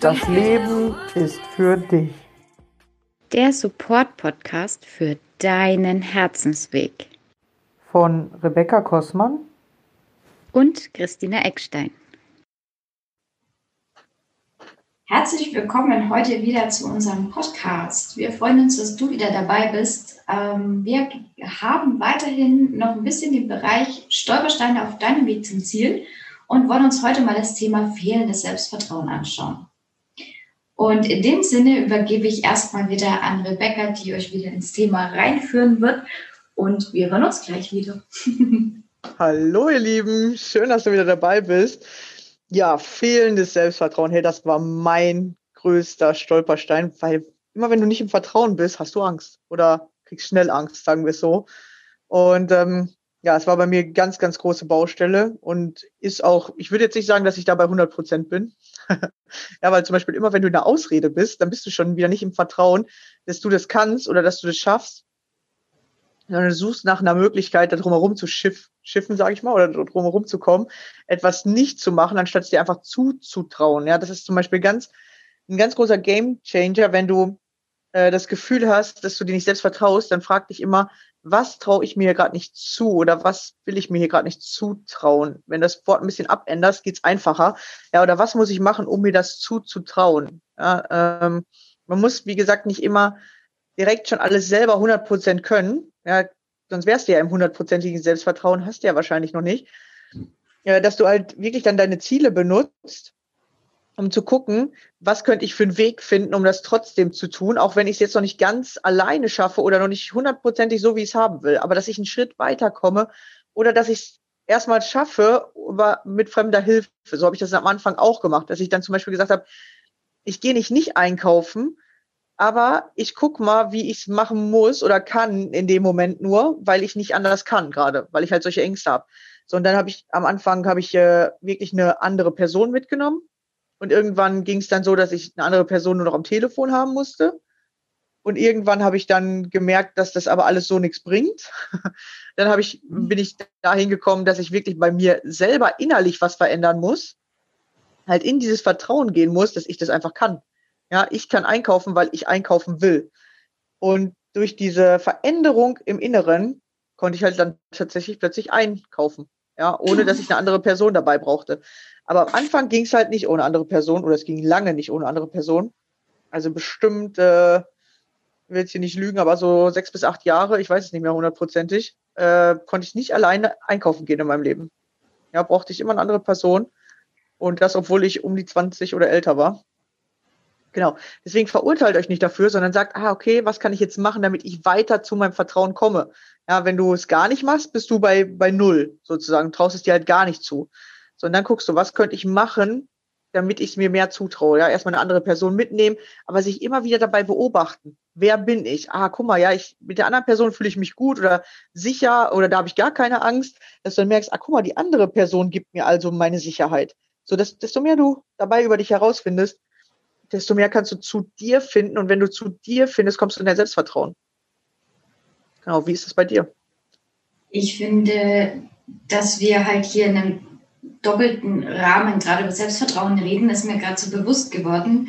Das Leben ist für dich. Der Support-Podcast für deinen Herzensweg. Von Rebecca Kossmann und Christina Eckstein. Herzlich willkommen heute wieder zu unserem Podcast. Wir freuen uns, dass du wieder dabei bist. Ähm, wir haben weiterhin noch ein bisschen den Bereich Stolpersteine auf deinem Weg zum Ziel und wollen uns heute mal das Thema fehlendes Selbstvertrauen anschauen. Und in dem Sinne übergebe ich erstmal wieder an Rebecca, die euch wieder ins Thema reinführen wird. Und wir hören uns gleich wieder. Hallo ihr Lieben, schön, dass du wieder dabei bist. Ja, fehlendes Selbstvertrauen, hey, das war mein größter Stolperstein, weil immer wenn du nicht im Vertrauen bist, hast du Angst oder kriegst schnell Angst, sagen wir es so. Und ähm, ja, es war bei mir ganz, ganz große Baustelle und ist auch, ich würde jetzt nicht sagen, dass ich da bei 100 Prozent bin. ja, weil zum Beispiel immer, wenn du in der Ausrede bist, dann bist du schon wieder nicht im Vertrauen, dass du das kannst oder dass du das schaffst, sondern du suchst nach einer Möglichkeit, da drumherum zu schiff, schiffen, sage ich mal, oder drumherum zu kommen, etwas nicht zu machen, anstatt es dir einfach zuzutrauen. Ja, das ist zum Beispiel ganz, ein ganz großer Game Changer, wenn du äh, das Gefühl hast, dass du dir nicht selbst vertraust, dann frag dich immer, was traue ich mir hier gerade nicht zu oder was will ich mir hier gerade nicht zutrauen? Wenn das Wort ein bisschen abänderst, geht's einfacher. Ja, oder was muss ich machen, um mir das zuzutrauen? Ja, ähm, man muss, wie gesagt, nicht immer direkt schon alles selber 100 Prozent können. Ja, sonst wärst du ja im hundertprozentigen Selbstvertrauen, hast du ja wahrscheinlich noch nicht. Ja, dass du halt wirklich dann deine Ziele benutzt, um zu gucken, was könnte ich für einen Weg finden, um das trotzdem zu tun, auch wenn ich es jetzt noch nicht ganz alleine schaffe oder noch nicht hundertprozentig so, wie ich es haben will, aber dass ich einen Schritt weiterkomme oder dass ich es erstmal schaffe, aber mit fremder Hilfe. So habe ich das am Anfang auch gemacht, dass ich dann zum Beispiel gesagt habe, ich gehe nicht nicht einkaufen, aber ich guck mal, wie ich es machen muss oder kann in dem Moment nur, weil ich nicht anders kann gerade, weil ich halt solche Ängste habe. So, und dann habe ich am Anfang habe ich äh, wirklich eine andere Person mitgenommen. Und irgendwann ging es dann so, dass ich eine andere Person nur noch am Telefon haben musste. Und irgendwann habe ich dann gemerkt, dass das aber alles so nichts bringt. dann habe ich, mhm. bin ich dahin gekommen, dass ich wirklich bei mir selber innerlich was verändern muss. Halt in dieses Vertrauen gehen muss, dass ich das einfach kann. Ja, ich kann einkaufen, weil ich einkaufen will. Und durch diese Veränderung im Inneren konnte ich halt dann tatsächlich plötzlich einkaufen. Ja, ohne dass ich eine andere Person dabei brauchte. Aber am Anfang ging es halt nicht ohne andere Person oder es ging lange nicht ohne andere Person. Also bestimmt, äh, will jetzt hier nicht lügen, aber so sechs bis acht Jahre, ich weiß es nicht mehr hundertprozentig, äh, konnte ich nicht alleine einkaufen gehen in meinem Leben. Ja, brauchte ich immer eine andere Person. Und das, obwohl ich um die 20 oder älter war. Genau. Deswegen verurteilt euch nicht dafür, sondern sagt, ah, okay, was kann ich jetzt machen, damit ich weiter zu meinem Vertrauen komme? Ja, wenn du es gar nicht machst, bist du bei, bei Null sozusagen, traust es dir halt gar nicht zu. So, und dann guckst du, was könnte ich machen, damit ich es mir mehr zutraue? Ja, erstmal eine andere Person mitnehmen, aber sich immer wieder dabei beobachten. Wer bin ich? Ah, guck mal, ja, ich, mit der anderen Person fühle ich mich gut oder sicher oder da habe ich gar keine Angst, dass du dann merkst, ah, guck mal, die andere Person gibt mir also meine Sicherheit. So, dass, desto mehr du dabei über dich herausfindest, desto mehr kannst du zu dir finden. Und wenn du zu dir findest, kommst du in dein Selbstvertrauen. Genau, wie ist das bei dir? Ich finde, dass wir halt hier in einem doppelten Rahmen gerade über Selbstvertrauen reden, ist mir gerade so bewusst geworden.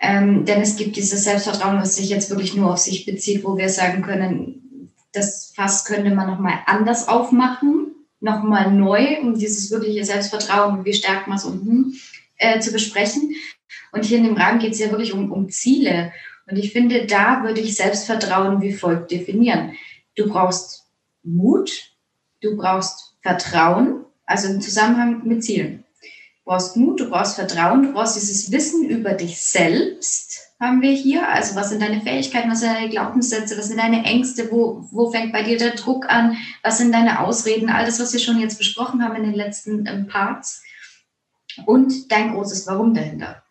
Ähm, denn es gibt dieses Selbstvertrauen, was sich jetzt wirklich nur auf sich bezieht, wo wir sagen können, das Fass könnte man nochmal anders aufmachen, nochmal neu, um dieses wirkliche Selbstvertrauen, wie stärkt man es unten, äh, zu besprechen. Und hier in dem Rahmen geht es ja wirklich um, um Ziele. Und ich finde, da würde ich Selbstvertrauen wie folgt definieren. Du brauchst Mut, du brauchst Vertrauen, also im Zusammenhang mit Zielen. Du brauchst Mut, du brauchst Vertrauen, du brauchst dieses Wissen über dich selbst, haben wir hier. Also was sind deine Fähigkeiten, was sind deine Glaubenssätze, was sind deine Ängste, wo, wo fängt bei dir der Druck an, was sind deine Ausreden, all das, was wir schon jetzt besprochen haben in den letzten ähm, Parts. Und dein großes Warum dahinter.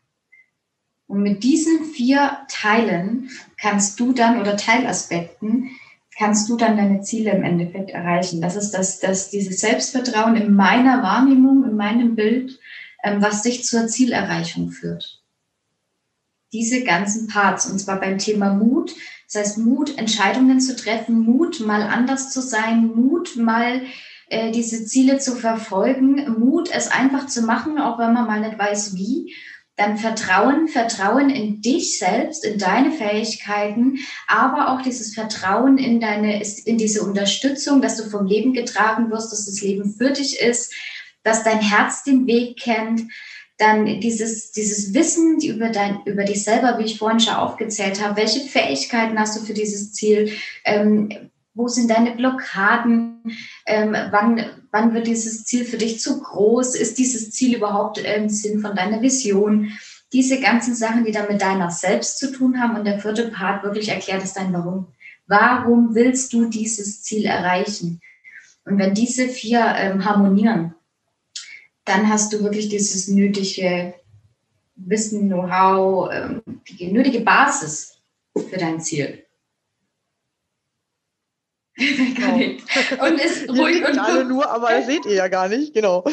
Und mit diesen vier Teilen kannst du dann oder Teilaspekten kannst du dann deine Ziele im Endeffekt erreichen. Das ist das, das dieses Selbstvertrauen in meiner Wahrnehmung, in meinem Bild, ähm, was dich zur Zielerreichung führt. Diese ganzen Parts, und zwar beim Thema Mut, das heißt Mut, Entscheidungen zu treffen, Mut, mal anders zu sein, Mut, mal äh, diese Ziele zu verfolgen, Mut, es einfach zu machen, auch wenn man mal nicht weiß wie dann Vertrauen, Vertrauen in dich selbst, in deine Fähigkeiten, aber auch dieses Vertrauen in deine, in diese Unterstützung, dass du vom Leben getragen wirst, dass das Leben für dich ist, dass dein Herz den Weg kennt, dann dieses, dieses Wissen über, dein, über dich selber, wie ich vorhin schon aufgezählt habe, welche Fähigkeiten hast du für dieses Ziel, ähm, wo sind deine Blockaden, ähm, wann, wann wird dieses Ziel für dich zu groß, ist dieses Ziel überhaupt im Sinn von deiner Vision, diese ganzen Sachen, die dann mit deiner Selbst zu tun haben und der vierte Part wirklich erklärt ist dein Warum. Warum willst du dieses Ziel erreichen? Und wenn diese vier ähm, harmonieren, dann hast du wirklich dieses nötige Wissen, Know-how, ähm, die nötige Basis für dein Ziel. Genau. und ist ruhig und alle nur, aber das seht ihr ja gar nicht. Genau.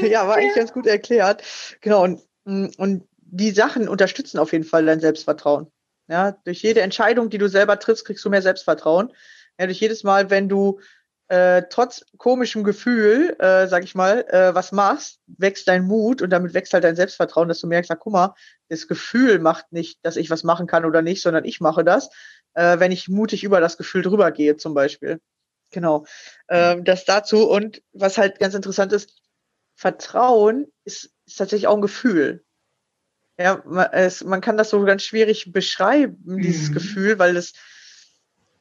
Ja, war eigentlich ganz gut erklärt. Genau. Und, und die Sachen unterstützen auf jeden Fall dein Selbstvertrauen. Ja, durch jede Entscheidung, die du selber triffst, kriegst du mehr Selbstvertrauen. Ja, durch jedes Mal, wenn du äh, trotz komischem Gefühl, äh, sag ich mal, äh, was machst, wächst dein Mut und damit wächst halt dein Selbstvertrauen, dass du merkst, na guck mal, das Gefühl macht nicht, dass ich was machen kann oder nicht, sondern ich mache das, äh, wenn ich mutig über das Gefühl drüber gehe, zum Beispiel. Genau. Ähm, das dazu. Und was halt ganz interessant ist, Vertrauen ist, ist tatsächlich auch ein Gefühl. Ja, man, es, man kann das so ganz schwierig beschreiben, dieses mhm. Gefühl, weil das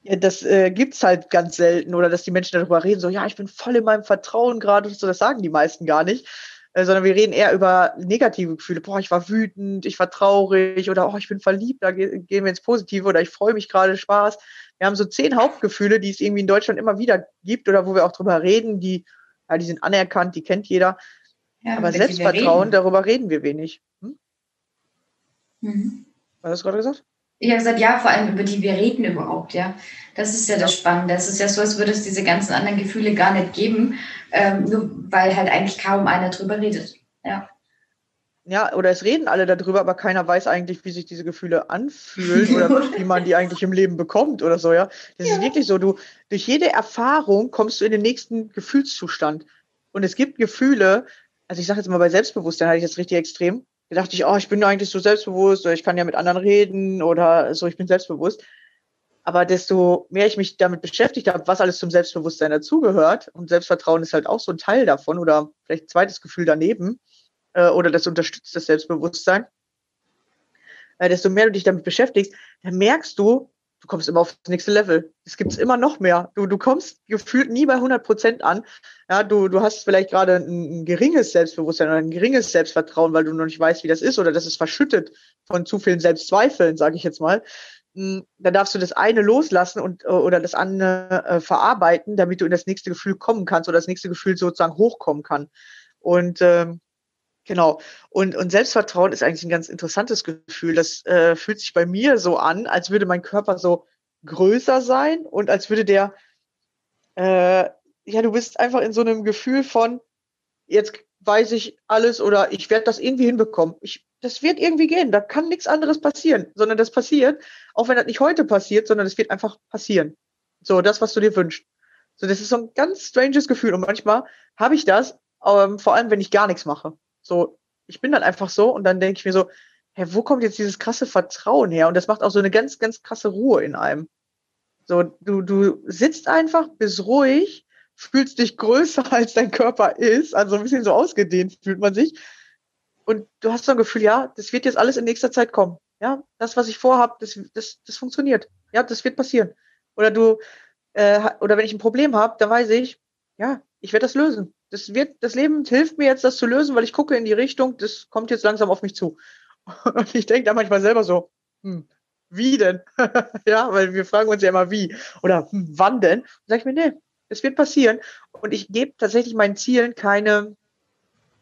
ja, das äh, gibt's halt ganz selten oder dass die Menschen darüber reden, so ja, ich bin voll in meinem Vertrauen gerade, so das sagen die meisten gar nicht, äh, sondern wir reden eher über negative Gefühle. Boah, ich war wütend, ich war traurig oder oh, ich bin verliebt, da ge gehen wir ins Positive oder ich freue mich gerade, Spaß. Wir haben so zehn Hauptgefühle, die es irgendwie in Deutschland immer wieder gibt oder wo wir auch drüber reden, die, ja, die sind anerkannt, die kennt jeder. Ja, Aber Selbstvertrauen, reden. darüber reden wir wenig. Hm? Mhm. Was hast du gerade gesagt? Ich habe gesagt, ja, vor allem über die wir reden überhaupt, ja. Das ist ja, das Spannende. Es ist ja so, als würde es diese ganzen anderen Gefühle gar nicht geben, ähm, nur weil halt eigentlich kaum einer drüber redet. Ja. Ja, oder es reden alle darüber, aber keiner weiß eigentlich, wie sich diese Gefühle anfühlen oder wie man die eigentlich im Leben bekommt oder so, ja. Das ja. ist wirklich so, du, durch jede Erfahrung kommst du in den nächsten Gefühlszustand. Und es gibt Gefühle, also ich sage jetzt mal bei Selbstbewusstsein hatte ich das richtig extrem, da dachte ich, oh, ich bin eigentlich so selbstbewusst oder ich kann ja mit anderen reden oder so, ich bin selbstbewusst. Aber desto mehr ich mich damit beschäftigt habe, was alles zum Selbstbewusstsein dazugehört, und Selbstvertrauen ist halt auch so ein Teil davon oder vielleicht ein zweites Gefühl daneben, äh, oder das unterstützt das Selbstbewusstsein, äh, desto mehr du dich damit beschäftigst, dann merkst du, du kommst immer auf das nächste Level. Es gibt immer noch mehr. Du, du kommst gefühlt nie bei 100 Prozent an. Ja, du, du hast vielleicht gerade ein, ein, geringes Selbstbewusstsein oder ein geringes Selbstvertrauen, weil du noch nicht weißt, wie das ist oder das ist verschüttet von zu vielen Selbstzweifeln, sage ich jetzt mal. Hm, dann darfst du das eine loslassen und oder das andere äh, verarbeiten, damit du in das nächste Gefühl kommen kannst oder das nächste Gefühl sozusagen hochkommen kann. Und ähm, Genau. Und, und Selbstvertrauen ist eigentlich ein ganz interessantes Gefühl. Das äh, fühlt sich bei mir so an, als würde mein Körper so größer sein und als würde der, äh, ja, du bist einfach in so einem Gefühl von, jetzt weiß ich alles oder ich werde das irgendwie hinbekommen. Ich, das wird irgendwie gehen. Da kann nichts anderes passieren, sondern das passiert, auch wenn das nicht heute passiert, sondern es wird einfach passieren. So, das, was du dir wünschst. So, das ist so ein ganz stranges Gefühl. Und manchmal habe ich das, ähm, vor allem wenn ich gar nichts mache. So, ich bin dann einfach so und dann denke ich mir so, hä, wo kommt jetzt dieses krasse Vertrauen her? Und das macht auch so eine ganz, ganz krasse Ruhe in einem. So, du, du sitzt einfach, bist ruhig, fühlst dich größer als dein Körper ist, also ein bisschen so ausgedehnt fühlt man sich. Und du hast so ein Gefühl, ja, das wird jetzt alles in nächster Zeit kommen. Ja, das, was ich vorhab, das, das, das funktioniert. Ja, das wird passieren. Oder du, äh, oder wenn ich ein Problem habe, dann weiß ich, ja, ich werde das lösen das wird, das Leben hilft mir jetzt, das zu lösen, weil ich gucke in die Richtung, das kommt jetzt langsam auf mich zu. Und ich denke da manchmal selber so, hm, wie denn? ja, weil wir fragen uns ja immer wie oder hm, wann denn? Und sage ich mir, nee, es wird passieren. Und ich gebe tatsächlich meinen Zielen keine,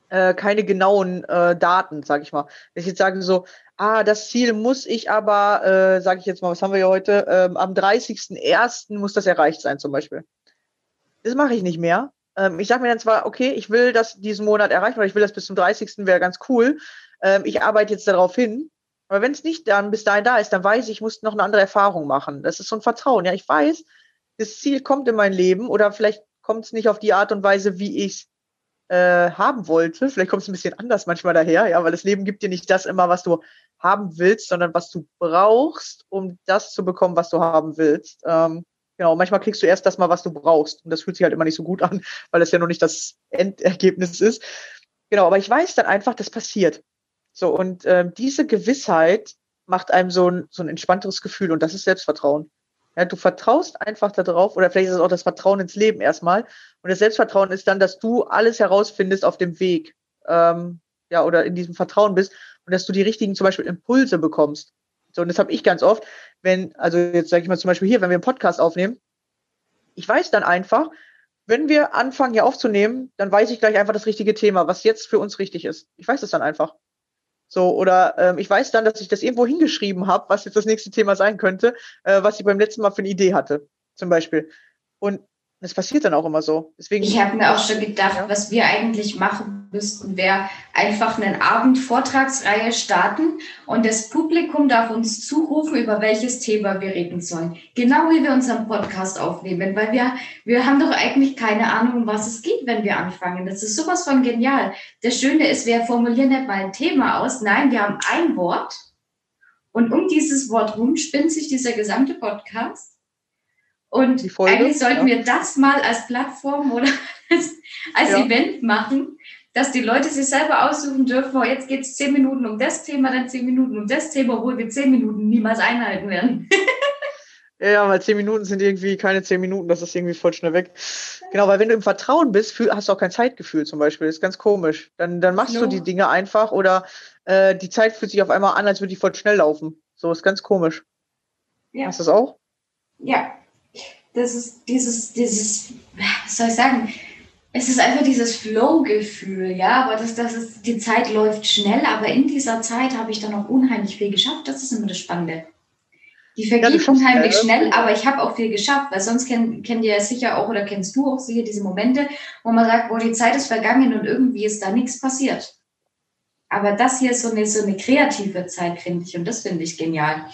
äh, keine genauen äh, Daten, sage ich mal. Wenn ich jetzt sage so, ah, das Ziel muss ich aber, äh, sage ich jetzt mal, was haben wir hier heute? Ähm, am 30.01. muss das erreicht sein zum Beispiel. Das mache ich nicht mehr, ähm, ich sage mir dann zwar, okay, ich will das diesen Monat erreichen, weil ich will das bis zum 30. wäre ganz cool. Ähm, ich arbeite jetzt darauf hin. Aber wenn es nicht dann bis dahin da ist, dann weiß ich, ich muss noch eine andere Erfahrung machen. Das ist so ein Vertrauen. Ja, ich weiß, das Ziel kommt in mein Leben oder vielleicht kommt es nicht auf die Art und Weise, wie ich es äh, haben wollte. Vielleicht kommt es ein bisschen anders manchmal daher, ja, weil das Leben gibt dir nicht das immer, was du haben willst, sondern was du brauchst, um das zu bekommen, was du haben willst. Ähm, genau, manchmal kriegst du erst das mal, was du brauchst. Und das fühlt sich halt immer nicht so gut an, weil das ja noch nicht das Endergebnis ist. Genau, aber ich weiß dann einfach, das passiert. So, und ähm, diese Gewissheit macht einem so ein, so ein entspannteres Gefühl und das ist Selbstvertrauen. Ja, du vertraust einfach darauf, oder vielleicht ist es auch das Vertrauen ins Leben erstmal. Und das Selbstvertrauen ist dann, dass du alles herausfindest auf dem Weg. Ähm, ja, oder in diesem Vertrauen bist und dass du die richtigen zum Beispiel Impulse bekommst. So, und das habe ich ganz oft, wenn, also jetzt sage ich mal zum Beispiel hier, wenn wir einen Podcast aufnehmen, ich weiß dann einfach, wenn wir anfangen hier aufzunehmen, dann weiß ich gleich einfach das richtige Thema, was jetzt für uns richtig ist. Ich weiß es dann einfach. So, oder ähm, ich weiß dann, dass ich das irgendwo hingeschrieben habe, was jetzt das nächste Thema sein könnte, äh, was ich beim letzten Mal für eine Idee hatte, zum Beispiel. Und das passiert dann auch immer so. Deswegen, ich habe mir auch schon gedacht, ja. was wir eigentlich machen müssten, wäre einfach einen Abend Vortragsreihe starten und das Publikum darf uns zurufen, über welches Thema wir reden sollen. Genau wie wir unseren Podcast aufnehmen, weil wir, wir haben doch eigentlich keine Ahnung, um was es geht, wenn wir anfangen. Das ist sowas von genial. Das Schöne ist, wir formulieren nicht mal ein Thema aus. Nein, wir haben ein Wort und um dieses Wort rum spinnt sich dieser gesamte Podcast. Und eigentlich sollten ja. wir das mal als Plattform oder als, als ja. Event machen, dass die Leute sich selber aussuchen dürfen, oh, jetzt geht es zehn Minuten um das Thema, dann zehn Minuten um das Thema, obwohl wir zehn Minuten niemals einhalten werden. ja, weil zehn Minuten sind irgendwie keine zehn Minuten, das ist irgendwie voll schnell weg. Genau, weil wenn du im Vertrauen bist, hast du auch kein Zeitgefühl zum Beispiel. Das ist ganz komisch. Dann, dann machst no. du die Dinge einfach oder äh, die Zeit fühlt sich auf einmal an, als würde die voll schnell laufen. So ist ganz komisch. Ja. Hast du das auch? Ja, das ist dieses, dieses, was soll ich sagen? Es ist einfach dieses Flow-Gefühl, ja, aber das, das ist, die Zeit läuft schnell, aber in dieser Zeit habe ich dann auch unheimlich viel geschafft. Das ist immer das Spannende. Die vergeht ja, unheimlich ja, schnell, aber ich habe auch viel geschafft, weil sonst kennt, kennt ihr ja sicher auch oder kennst du auch sicher diese Momente, wo man sagt, wo die Zeit ist vergangen und irgendwie ist da nichts passiert. Aber das hier ist so eine, so eine kreative Zeit, finde ich, und das finde ich genial.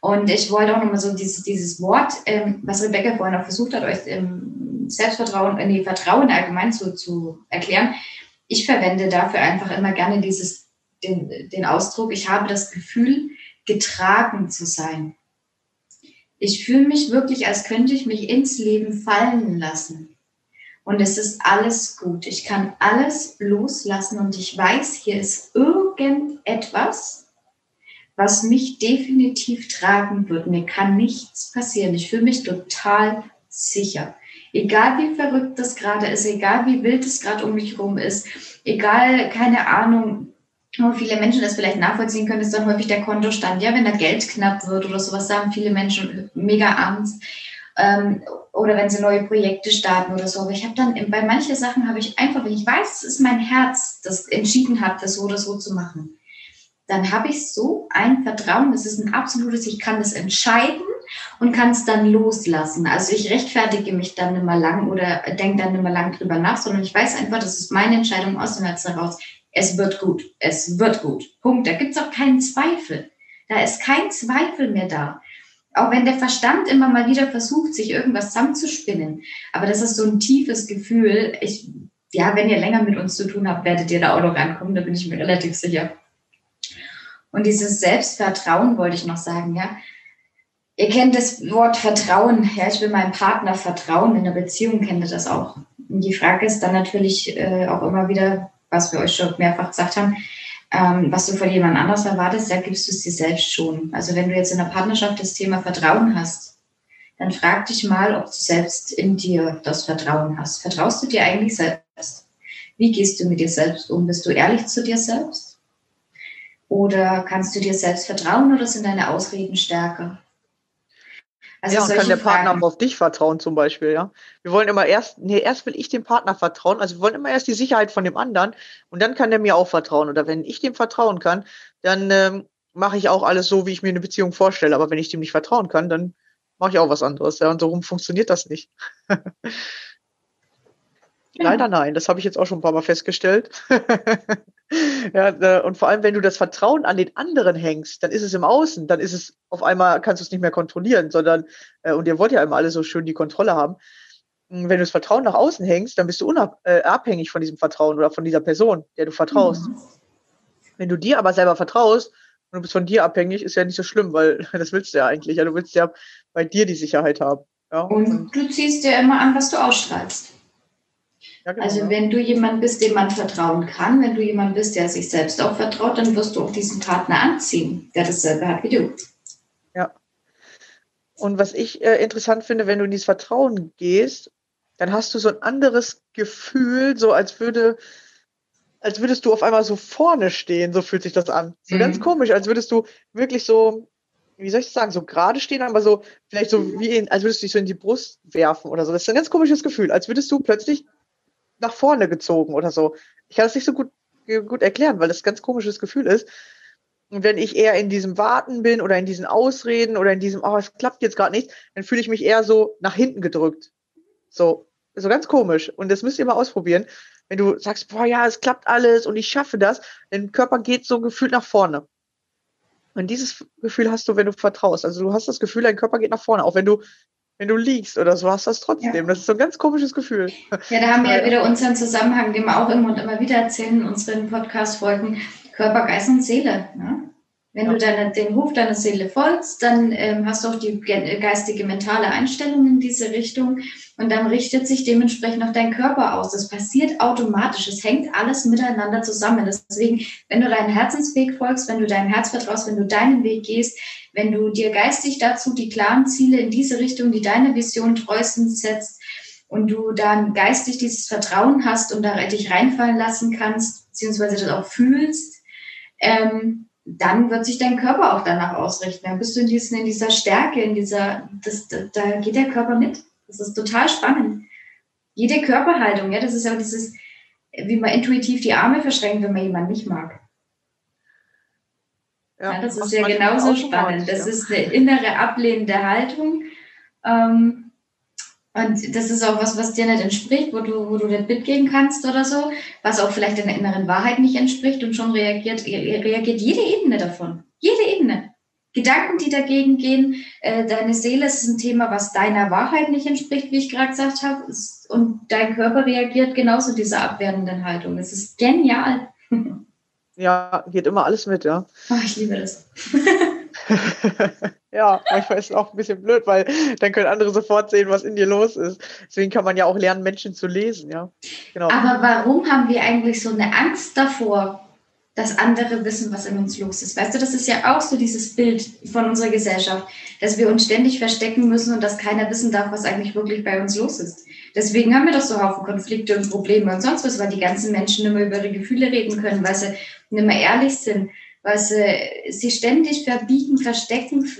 Und ich wollte auch nochmal so dieses, dieses Wort, ähm, was Rebecca vorhin auch versucht hat, euch ähm, Selbstvertrauen, äh, nee, Vertrauen allgemein zu, zu erklären. Ich verwende dafür einfach immer gerne dieses, den, den Ausdruck, ich habe das Gefühl, getragen zu sein. Ich fühle mich wirklich, als könnte ich mich ins Leben fallen lassen. Und es ist alles gut. Ich kann alles loslassen und ich weiß, hier ist irgendetwas, was mich definitiv tragen wird. Mir kann nichts passieren. Ich fühle mich total sicher. Egal wie verrückt das gerade ist, egal wie wild es gerade um mich herum ist, egal, keine Ahnung, wo viele Menschen das vielleicht nachvollziehen können, ist dann häufig der Kontostand. Ja, wenn da Geld knapp wird oder sowas, da haben viele Menschen mega Angst. Ähm, oder wenn sie neue Projekte starten oder so. Aber ich habe dann, bei manchen Sachen habe ich einfach, wenn ich weiß, es ist mein Herz, das entschieden hat, das so oder so zu machen dann habe ich so ein Vertrauen, das ist ein absolutes, ich kann das entscheiden und kann es dann loslassen. Also ich rechtfertige mich dann mehr lang oder denke dann mehr lang drüber nach, sondern ich weiß einfach, das ist meine Entscheidung aus dem Herzen heraus. Es wird gut, es wird gut. Punkt. Da gibt es auch keinen Zweifel. Da ist kein Zweifel mehr da. Auch wenn der Verstand immer mal wieder versucht, sich irgendwas zusammenzuspinnen. Aber das ist so ein tiefes Gefühl. Ich, ja, wenn ihr länger mit uns zu tun habt, werdet ihr da auch noch rankommen, da bin ich mir relativ sicher. Und dieses Selbstvertrauen wollte ich noch sagen, ja. Ihr kennt das Wort Vertrauen. Ja, ich will meinem Partner vertrauen. In der Beziehung kennt ihr das auch. Und die Frage ist dann natürlich äh, auch immer wieder, was wir euch schon mehrfach gesagt haben, ähm, was du von jemand anders erwartest, da gibst du es dir selbst schon. Also wenn du jetzt in der Partnerschaft das Thema Vertrauen hast, dann frag dich mal, ob du selbst in dir das Vertrauen hast. Vertraust du dir eigentlich selbst? Wie gehst du mit dir selbst um? Bist du ehrlich zu dir selbst? Oder kannst du dir selbst vertrauen oder sind deine Ausreden stärker? Also ja, und kann der Partner auch auf dich vertrauen zum Beispiel, ja. Wir wollen immer erst, nee, erst will ich dem Partner vertrauen, also wir wollen immer erst die Sicherheit von dem anderen und dann kann der mir auch vertrauen. Oder wenn ich dem vertrauen kann, dann ähm, mache ich auch alles so, wie ich mir eine Beziehung vorstelle. Aber wenn ich dem nicht vertrauen kann, dann mache ich auch was anderes. Ja, und so rum funktioniert das nicht. Leider nein, das habe ich jetzt auch schon ein paar Mal festgestellt. ja, und vor allem, wenn du das Vertrauen an den anderen hängst, dann ist es im Außen, dann ist es auf einmal, kannst du es nicht mehr kontrollieren, sondern, äh, und ihr wollt ja immer alle so schön die Kontrolle haben. wenn du das Vertrauen nach außen hängst, dann bist du unabhängig äh, von diesem Vertrauen oder von dieser Person, der du vertraust. Mhm. Wenn du dir aber selber vertraust und du bist von dir abhängig, ist ja nicht so schlimm, weil das willst du ja eigentlich. Ja, du willst ja bei dir die Sicherheit haben. Ja? Und, und du ziehst dir immer an, was du ausstrahlst. Ja, genau, also wenn du jemand bist, dem man vertrauen kann, wenn du jemand bist, der sich selbst auch vertraut, dann wirst du auch diesen Partner anziehen, der dasselbe hat wie du. Ja. Und was ich äh, interessant finde, wenn du in dieses Vertrauen gehst, dann hast du so ein anderes Gefühl, so als würde, als würdest du auf einmal so vorne stehen, so fühlt sich das an. So mhm. ganz komisch, als würdest du wirklich so, wie soll ich das sagen, so gerade stehen, aber so, vielleicht so wie, in, als würdest du dich so in die Brust werfen oder so. Das ist ein ganz komisches Gefühl, als würdest du plötzlich nach vorne gezogen oder so. Ich kann das nicht so gut, gut erklären, weil das ein ganz komisches Gefühl ist. Und wenn ich eher in diesem Warten bin oder in diesen Ausreden oder in diesem, oh, es klappt jetzt gerade nicht, dann fühle ich mich eher so nach hinten gedrückt. So, so ganz komisch. Und das müsst ihr mal ausprobieren. Wenn du sagst, boah, ja, es klappt alles und ich schaffe das, dein Körper geht so gefühlt nach vorne. Und dieses Gefühl hast du, wenn du vertraust. Also du hast das Gefühl, dein Körper geht nach vorne, auch wenn du wenn du liegst oder so, hast du das trotzdem. Ja. Das ist so ein ganz komisches Gefühl. Ja, da haben wir ja wieder unseren Zusammenhang, den wir auch immer und immer wieder erzählen in unseren Podcast-Folgen, Körper, Geist und Seele. Ne? Wenn ja. du deine, den Ruf deiner Seele folgst, dann ähm, hast du auch die geistige, mentale Einstellung in diese Richtung und dann richtet sich dementsprechend auch dein Körper aus. Das passiert automatisch. Es hängt alles miteinander zusammen. Deswegen, wenn du deinen Herzensweg folgst, wenn du deinem Herz vertraust, wenn du deinen Weg gehst, wenn du dir geistig dazu die klaren Ziele in diese Richtung, die deine Vision treuestens setzt und du dann geistig dieses Vertrauen hast und da dich reinfallen lassen kannst, beziehungsweise das auch fühlst, ähm, dann wird sich dein Körper auch danach ausrichten. Dann bist du in, diesen, in dieser Stärke, in dieser, das, da, da geht der Körper mit. Das ist total spannend. Jede Körperhaltung, ja, das ist ja dieses, wie man intuitiv die Arme verschränkt, wenn man jemanden nicht mag. Ja, ja das ist ja genauso spannend. Das ist eine innere ablehnende Haltung. Ähm, und das ist auch was, was dir nicht entspricht, wo du, wo du nicht mitgehen kannst oder so, was auch vielleicht deiner inneren Wahrheit nicht entspricht und schon reagiert, reagiert jede Ebene davon. Jede Ebene. Gedanken, die dagegen gehen, äh, deine Seele ist ein Thema, was deiner Wahrheit nicht entspricht, wie ich gerade gesagt habe, und dein Körper reagiert genauso dieser abwertenden Haltung. Es ist genial. Ja, geht immer alles mit, ja. Oh, ich liebe das. ja, manchmal ist es auch ein bisschen blöd, weil dann können andere sofort sehen, was in dir los ist. Deswegen kann man ja auch lernen, Menschen zu lesen, ja. Genau. Aber warum haben wir eigentlich so eine Angst davor, dass andere wissen, was in uns los ist. Weißt du, das ist ja auch so dieses Bild von unserer Gesellschaft, dass wir uns ständig verstecken müssen und dass keiner wissen darf, was eigentlich wirklich bei uns los ist. Deswegen haben wir doch so Haufen Konflikte und Probleme und sonst was, weil die ganzen Menschen nicht mehr über ihre Gefühle reden können, weil sie nicht mehr ehrlich sind, weil sie sich ständig verbiegen, verstecken,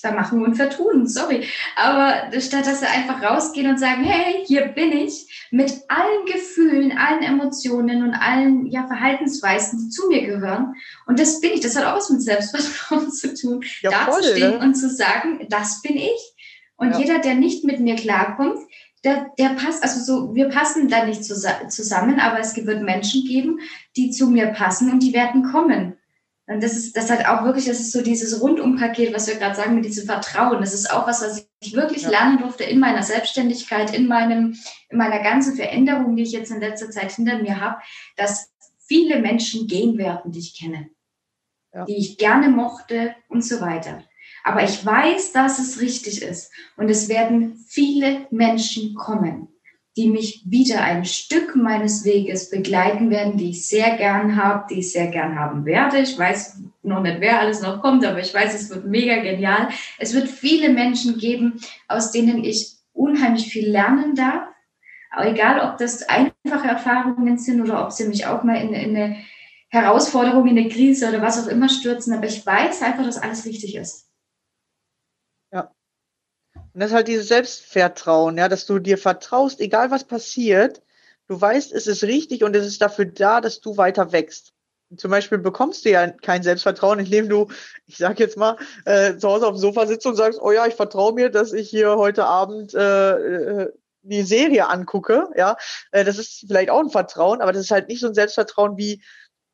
vermachen und vertun, sorry. Aber statt dass sie einfach rausgehen und sagen, hey, hier bin ich, mit allen Gefühlen, allen Emotionen und allen ja, Verhaltensweisen, die zu mir gehören. Und das bin ich, das hat auch was mit Selbstvertrauen zu tun, ja, da voll, zu stehen ne? und zu sagen, das bin ich. Und ja. jeder, der nicht mit mir klarkommt, der, der passt, also so, wir passen da nicht zusammen, aber es wird Menschen geben, die zu mir passen und die werden kommen. Und das ist, das hat auch wirklich, das ist so dieses Rundumpaket, was wir gerade sagen mit diesem Vertrauen. Das ist auch was, was ich wirklich ja. lernen durfte in meiner Selbstständigkeit, in meinem, in meiner ganzen Veränderung, die ich jetzt in letzter Zeit hinter mir habe, dass viele Menschen gehen werden, die ich kenne, ja. die ich gerne mochte und so weiter. Aber ich weiß, dass es richtig ist. Und es werden viele Menschen kommen die mich wieder ein Stück meines Weges begleiten werden, die ich sehr gern habe, die ich sehr gern haben werde. Ich weiß noch nicht, wer alles noch kommt, aber ich weiß, es wird mega genial. Es wird viele Menschen geben, aus denen ich unheimlich viel lernen darf. Aber egal, ob das einfache Erfahrungen sind oder ob sie mich auch mal in, in eine Herausforderung, in eine Krise oder was auch immer stürzen. Aber ich weiß einfach, dass alles richtig ist. Und das ist halt dieses Selbstvertrauen, ja, dass du dir vertraust, egal was passiert, du weißt, es ist richtig und es ist dafür da, dass du weiter wächst. Zum Beispiel bekommst du ja kein Selbstvertrauen, indem du, ich sag jetzt mal, äh, zu Hause auf dem Sofa sitzt und sagst, oh ja, ich vertraue mir, dass ich hier heute Abend äh, äh, die Serie angucke. Ja, äh, das ist vielleicht auch ein Vertrauen, aber das ist halt nicht so ein Selbstvertrauen wie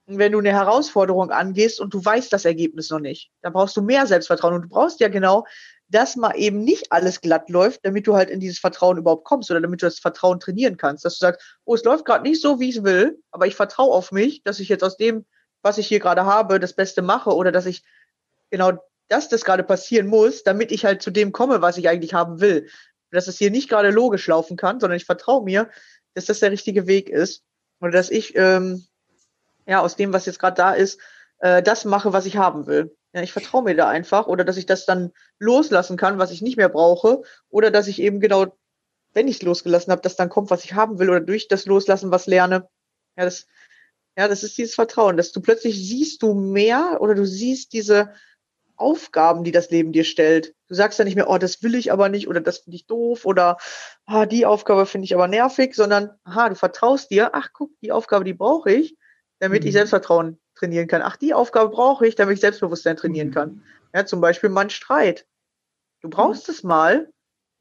wenn du eine Herausforderung angehst und du weißt das Ergebnis noch nicht. Da brauchst du mehr Selbstvertrauen und du brauchst ja genau dass mal eben nicht alles glatt läuft, damit du halt in dieses Vertrauen überhaupt kommst oder damit du das Vertrauen trainieren kannst. Dass du sagst, oh, es läuft gerade nicht so, wie ich es will, aber ich vertraue auf mich, dass ich jetzt aus dem, was ich hier gerade habe, das Beste mache oder dass ich genau, dass das gerade passieren muss, damit ich halt zu dem komme, was ich eigentlich haben will. Dass es hier nicht gerade logisch laufen kann, sondern ich vertraue mir, dass das der richtige Weg ist. Oder dass ich ähm, ja aus dem, was jetzt gerade da ist, äh, das mache, was ich haben will. Ja, ich vertraue mir da einfach oder dass ich das dann loslassen kann, was ich nicht mehr brauche, oder dass ich eben genau, wenn ich es losgelassen habe, dass dann kommt, was ich haben will, oder durch das Loslassen was lerne. Ja, das, ja, das ist dieses Vertrauen, dass du plötzlich siehst du mehr oder du siehst diese Aufgaben, die das Leben dir stellt. Du sagst ja nicht mehr, oh, das will ich aber nicht oder das finde ich doof oder ah, die Aufgabe finde ich aber nervig, sondern aha, du vertraust dir, ach guck, die Aufgabe, die brauche ich, damit mhm. ich Selbstvertrauen trainieren kann. Ach, die Aufgabe brauche ich, damit ich Selbstbewusstsein trainieren mhm. kann. Ja, zum Beispiel mal Streit. Du brauchst mhm. es mal,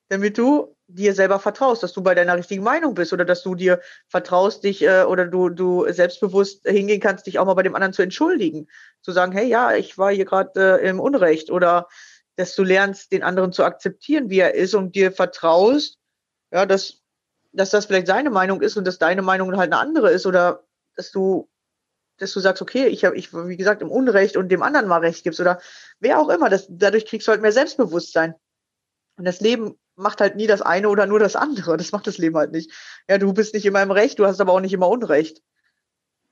damit du dir selber vertraust, dass du bei deiner richtigen Meinung bist oder dass du dir vertraust, dich äh, oder du, du selbstbewusst hingehen kannst, dich auch mal bei dem anderen zu entschuldigen. Zu sagen, hey, ja, ich war hier gerade äh, im Unrecht oder dass du lernst, den anderen zu akzeptieren, wie er ist und dir vertraust, ja, dass, dass das vielleicht seine Meinung ist und dass deine Meinung halt eine andere ist oder dass du dass du sagst, okay, ich habe, ich, wie gesagt, im Unrecht und dem anderen mal Recht gibst oder wer auch immer, das, dadurch kriegst du halt mehr Selbstbewusstsein. Und das Leben macht halt nie das eine oder nur das andere. Das macht das Leben halt nicht. Ja, du bist nicht immer im Recht, du hast aber auch nicht immer Unrecht.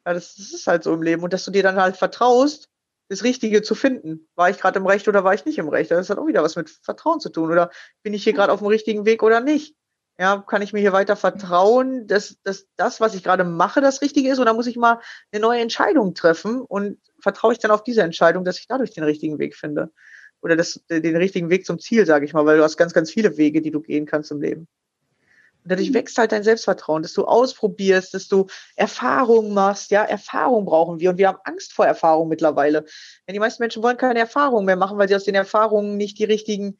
Ja, das, das ist halt so im Leben. Und dass du dir dann halt vertraust, das Richtige zu finden. War ich gerade im Recht oder war ich nicht im Recht? Das hat auch wieder was mit Vertrauen zu tun. Oder bin ich hier gerade auf dem richtigen Weg oder nicht? Ja, kann ich mir hier weiter vertrauen, dass, dass das, was ich gerade mache, das Richtige ist? Oder muss ich mal eine neue Entscheidung treffen? Und vertraue ich dann auf diese Entscheidung, dass ich dadurch den richtigen Weg finde? Oder das, den richtigen Weg zum Ziel, sage ich mal, weil du hast ganz, ganz viele Wege, die du gehen kannst im Leben. Und dadurch mhm. wächst halt dein Selbstvertrauen, dass du ausprobierst, dass du Erfahrungen machst. Ja, Erfahrung brauchen wir und wir haben Angst vor Erfahrung mittlerweile. Denn die meisten Menschen wollen keine Erfahrungen mehr machen, weil sie aus den Erfahrungen nicht die richtigen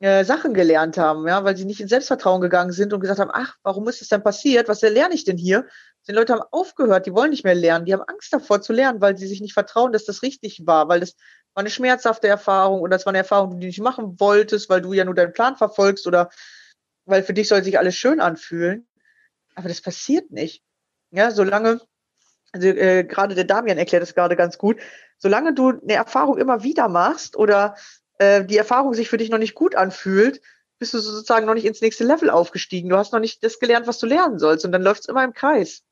äh, Sachen gelernt haben, ja, weil sie nicht in Selbstvertrauen gegangen sind und gesagt haben, ach, warum ist das denn passiert? Was lerne ich denn hier? Die Leute haben aufgehört, die wollen nicht mehr lernen, die haben Angst davor zu lernen, weil sie sich nicht vertrauen, dass das richtig war, weil das war eine schmerzhafte Erfahrung oder es war eine Erfahrung, die du nicht machen wolltest, weil du ja nur deinen Plan verfolgst oder weil für dich soll sich alles schön anfühlen. Aber das passiert nicht. Ja, solange, also äh, gerade der Damian erklärt das gerade ganz gut, solange du eine Erfahrung immer wieder machst oder äh, die Erfahrung sich für dich noch nicht gut anfühlt, bist du sozusagen noch nicht ins nächste Level aufgestiegen. Du hast noch nicht das gelernt, was du lernen sollst. Und dann läuft es immer im Kreis.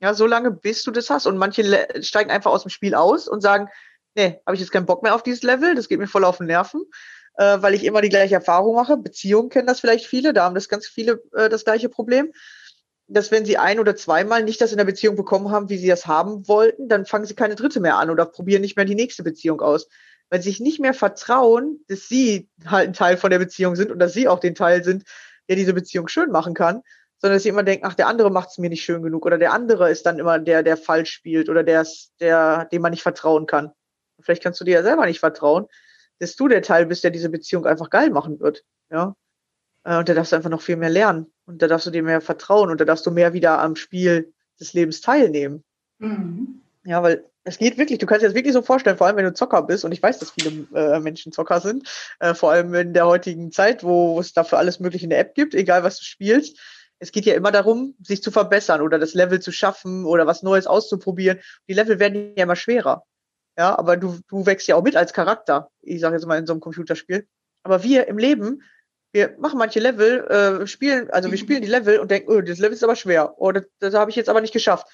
Ja, so lange, bis du das hast. Und manche steigen einfach aus dem Spiel aus und sagen, nee, habe ich jetzt keinen Bock mehr auf dieses Level, das geht mir voll auf den Nerven, äh, weil ich immer die gleiche Erfahrung mache. Beziehungen kennen das vielleicht viele, da haben das ganz viele äh, das gleiche Problem. Dass wenn sie ein oder zweimal nicht das in der Beziehung bekommen haben, wie sie das haben wollten, dann fangen sie keine dritte mehr an oder probieren nicht mehr die nächste Beziehung aus weil sie sich nicht mehr vertrauen, dass sie halt ein Teil von der Beziehung sind und dass sie auch den Teil sind, der diese Beziehung schön machen kann, sondern dass sie immer denken, ach, der andere macht es mir nicht schön genug oder der andere ist dann immer der, der falsch spielt oder der, der, dem man nicht vertrauen kann. Vielleicht kannst du dir ja selber nicht vertrauen, dass du der Teil bist, der diese Beziehung einfach geil machen wird. Ja. Äh, und da darfst du einfach noch viel mehr lernen. Und da darfst du dir mehr vertrauen und da darfst du mehr wieder am Spiel des Lebens teilnehmen. Mhm. Ja, weil es geht wirklich, du kannst dir das wirklich so vorstellen, vor allem wenn du Zocker bist, und ich weiß, dass viele äh, Menschen Zocker sind, äh, vor allem in der heutigen Zeit, wo es dafür alles mögliche in der App gibt, egal was du spielst. Es geht ja immer darum, sich zu verbessern oder das Level zu schaffen oder was Neues auszuprobieren. Die Level werden ja immer schwerer. Ja, aber du, du wächst ja auch mit als Charakter, ich sage jetzt mal in so einem Computerspiel. Aber wir im Leben, wir machen manche Level, äh, spielen, also wir spielen die Level und denken, oh, das Level ist aber schwer. Oder oh, das, das habe ich jetzt aber nicht geschafft.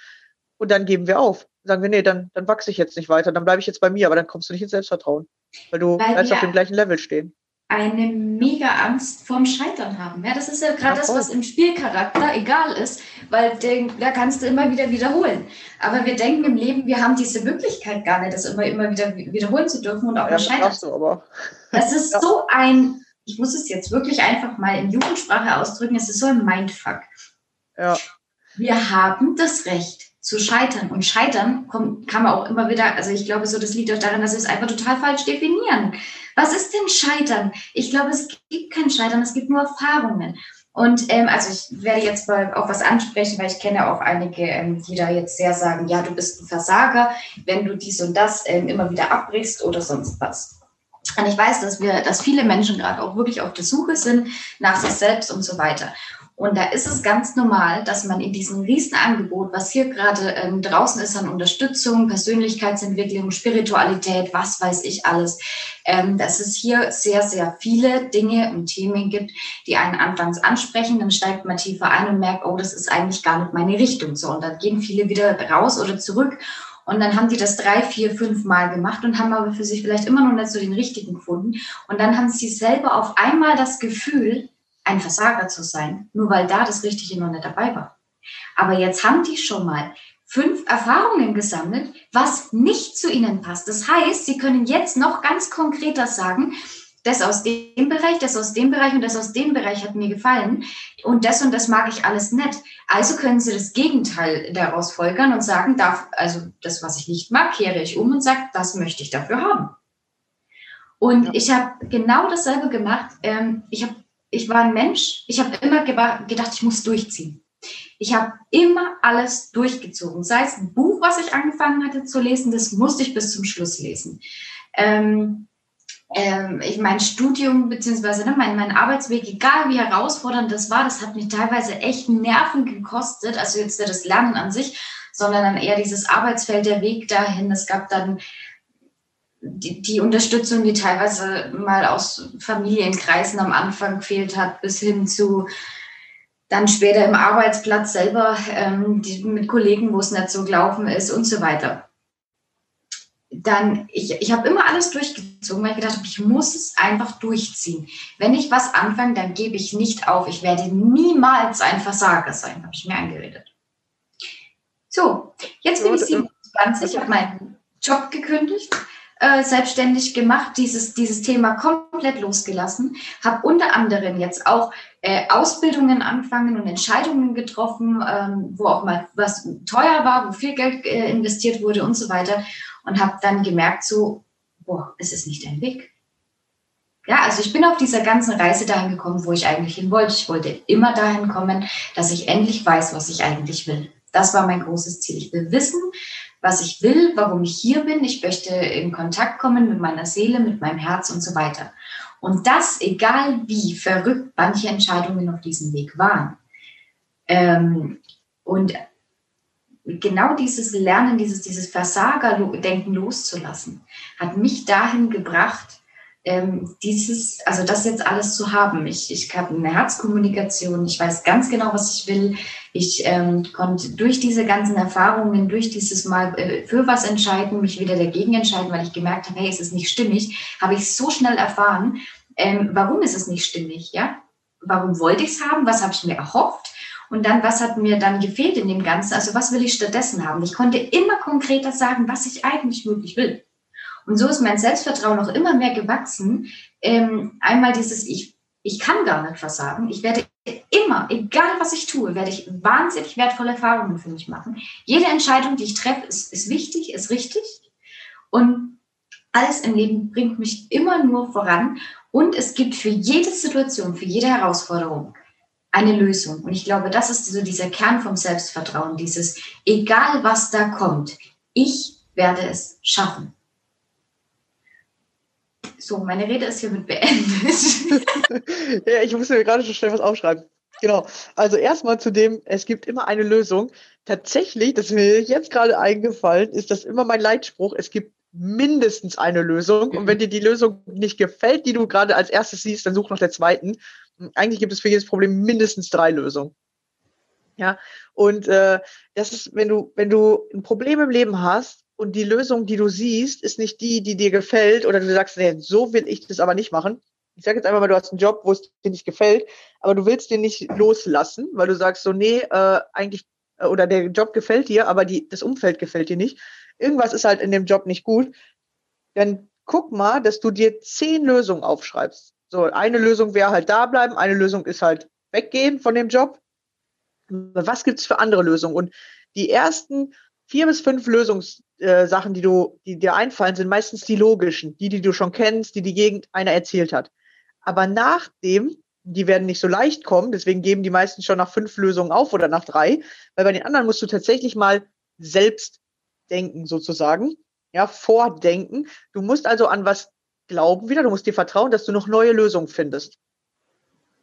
Und dann geben wir auf. Sagen wir, nee, dann, dann wachse ich jetzt nicht weiter, dann bleibe ich jetzt bei mir, aber dann kommst du nicht ins Selbstvertrauen. Weil du weil bleibst auf dem gleichen Level stehen. Eine mega Angst vorm Scheitern haben. Ja, das ist ja gerade das, was im Spielcharakter egal ist, weil den, da kannst du immer wieder wiederholen. Aber wir denken im Leben, wir haben diese Möglichkeit gar nicht, das immer, immer wieder wiederholen zu dürfen und auch ja, mal scheitern. Du aber. Das ist ja. so ein, ich muss es jetzt wirklich einfach mal in Jugendsprache ausdrücken, es ist so ein Mindfuck. Ja. Wir haben das Recht, zu scheitern. Und scheitern kommt, kann man auch immer wieder, also ich glaube so, das liegt auch daran, dass wir es einfach total falsch definieren. Was ist denn Scheitern? Ich glaube, es gibt kein Scheitern, es gibt nur Erfahrungen. Und ähm, also ich werde jetzt mal auch was ansprechen, weil ich kenne auch einige, ähm, die da jetzt sehr sagen, ja, du bist ein Versager, wenn du dies und das ähm, immer wieder abbrichst oder sonst was. Und ich weiß, dass wir, dass viele Menschen gerade auch wirklich auf der Suche sind nach sich selbst und so weiter. Und da ist es ganz normal, dass man in diesem Riesenangebot, was hier gerade ähm, draußen ist an Unterstützung, Persönlichkeitsentwicklung, Spiritualität, was weiß ich alles, ähm, dass es hier sehr, sehr viele Dinge und Themen gibt, die einen anfangs ansprechen. Dann steigt man tiefer ein und merkt, oh, das ist eigentlich gar nicht meine Richtung. So, und dann gehen viele wieder raus oder zurück. Und dann haben die das drei, vier, fünf Mal gemacht und haben aber für sich vielleicht immer noch nicht so den richtigen gefunden. Und dann haben sie selber auf einmal das Gefühl, ein Versager zu sein, nur weil da das Richtige noch nicht dabei war. Aber jetzt haben die schon mal fünf Erfahrungen gesammelt, was nicht zu ihnen passt. Das heißt, sie können jetzt noch ganz konkreter sagen, das aus dem Bereich, das aus dem Bereich und das aus dem Bereich hat mir gefallen und das und das mag ich alles nicht. Also können Sie das Gegenteil daraus folgern und sagen, darf, also das, was ich nicht mag, kehre ich um und sage, das möchte ich dafür haben. Und ja. ich habe genau dasselbe gemacht. Ähm, ich habe ich war ein Mensch, ich habe immer gedacht, ich muss durchziehen. Ich habe immer alles durchgezogen. Sei es ein Buch, was ich angefangen hatte zu lesen, das musste ich bis zum Schluss lesen. Ähm, ähm, ich mein Studium beziehungsweise ne, mein, mein Arbeitsweg, egal wie herausfordernd das war, das hat mich teilweise echt Nerven gekostet. Also jetzt das Lernen an sich, sondern dann eher dieses Arbeitsfeld, der Weg dahin. Es gab dann die, die Unterstützung, die teilweise mal aus Familienkreisen am Anfang gefehlt hat, bis hin zu dann später im Arbeitsplatz selber ähm, die, mit Kollegen, wo es nicht so gelaufen ist und so weiter. Dann, ich, ich habe immer alles durchgezogen, weil ich gedacht habe, ich muss es einfach durchziehen. Wenn ich was anfange, dann gebe ich nicht auf. Ich werde niemals ein Versager sein, habe ich mir eingeredet. So, jetzt bin ich 27, habe meinen Job gekündigt, äh, selbstständig gemacht, dieses, dieses Thema komplett losgelassen, habe unter anderem jetzt auch äh, Ausbildungen anfangen und Entscheidungen getroffen, ähm, wo auch mal was teuer war, wo viel Geld äh, investiert wurde und so weiter und habe dann gemerkt, so, boah, es ist nicht dein Weg. Ja, also ich bin auf dieser ganzen Reise dahin gekommen, wo ich eigentlich hin wollte. Ich wollte immer dahin kommen, dass ich endlich weiß, was ich eigentlich will. Das war mein großes Ziel. Ich will wissen, was ich will, warum ich hier bin. Ich möchte in Kontakt kommen mit meiner Seele, mit meinem Herz und so weiter. Und das, egal wie verrückt manche Entscheidungen auf diesem Weg waren. Ähm, und genau dieses Lernen, dieses, dieses Versagerdenken loszulassen, hat mich dahin gebracht, ähm, dieses, also das jetzt alles zu haben. Ich, ich habe eine Herzkommunikation, ich weiß ganz genau, was ich will. Ich ähm, konnte durch diese ganzen Erfahrungen, durch dieses Mal äh, für was entscheiden, mich wieder dagegen entscheiden, weil ich gemerkt habe, hey, es ist nicht stimmig, habe ich so schnell erfahren, ähm, warum ist es nicht stimmig, ja? Warum wollte ich es haben? Was habe ich mir erhofft? Und dann, was hat mir dann gefehlt in dem Ganzen? Also, was will ich stattdessen haben? Ich konnte immer konkreter sagen, was ich eigentlich wirklich will. Und so ist mein Selbstvertrauen auch immer mehr gewachsen. Ähm, einmal dieses, ich, ich kann gar nicht versagen. Ich werde immer, egal was ich tue, werde ich wahnsinnig wertvolle Erfahrungen für mich machen. Jede Entscheidung, die ich treffe, ist, ist wichtig, ist richtig. Und alles im Leben bringt mich immer nur voran. Und es gibt für jede Situation, für jede Herausforderung eine Lösung. Und ich glaube, das ist so dieser Kern vom Selbstvertrauen, dieses, egal was da kommt, ich werde es schaffen. So, meine Rede ist hiermit beendet. ja, ich musste mir gerade schon schnell was aufschreiben. Genau. Also erstmal zu dem, es gibt immer eine Lösung. Tatsächlich, das ist mir jetzt gerade eingefallen, ist das immer mein Leitspruch. Es gibt mindestens eine Lösung. Und wenn dir die Lösung nicht gefällt, die du gerade als erstes siehst, dann such nach der zweiten. Eigentlich gibt es für jedes Problem mindestens drei Lösungen. Ja. Und äh, das ist, wenn du, wenn du ein Problem im Leben hast, und die Lösung, die du siehst, ist nicht die, die dir gefällt oder du sagst, nee, so will ich das aber nicht machen. Ich sage jetzt einfach mal, du hast einen Job, wo es dir nicht gefällt, aber du willst den nicht loslassen, weil du sagst so, nee, äh, eigentlich, äh, oder der Job gefällt dir, aber die, das Umfeld gefällt dir nicht. Irgendwas ist halt in dem Job nicht gut. Dann guck mal, dass du dir zehn Lösungen aufschreibst. So, eine Lösung wäre halt da bleiben, eine Lösung ist halt weggehen von dem Job. Was gibt's für andere Lösungen? Und die ersten vier bis fünf Lösungssachen, äh, die du, die dir einfallen, sind meistens die logischen, die, die du schon kennst, die die Gegend einer erzählt hat. Aber nach dem, die werden nicht so leicht kommen, deswegen geben die meisten schon nach fünf Lösungen auf oder nach drei, weil bei den anderen musst du tatsächlich mal selbst denken sozusagen, ja, vordenken. Du musst also an was Glauben wieder, du musst dir vertrauen, dass du noch neue Lösungen findest.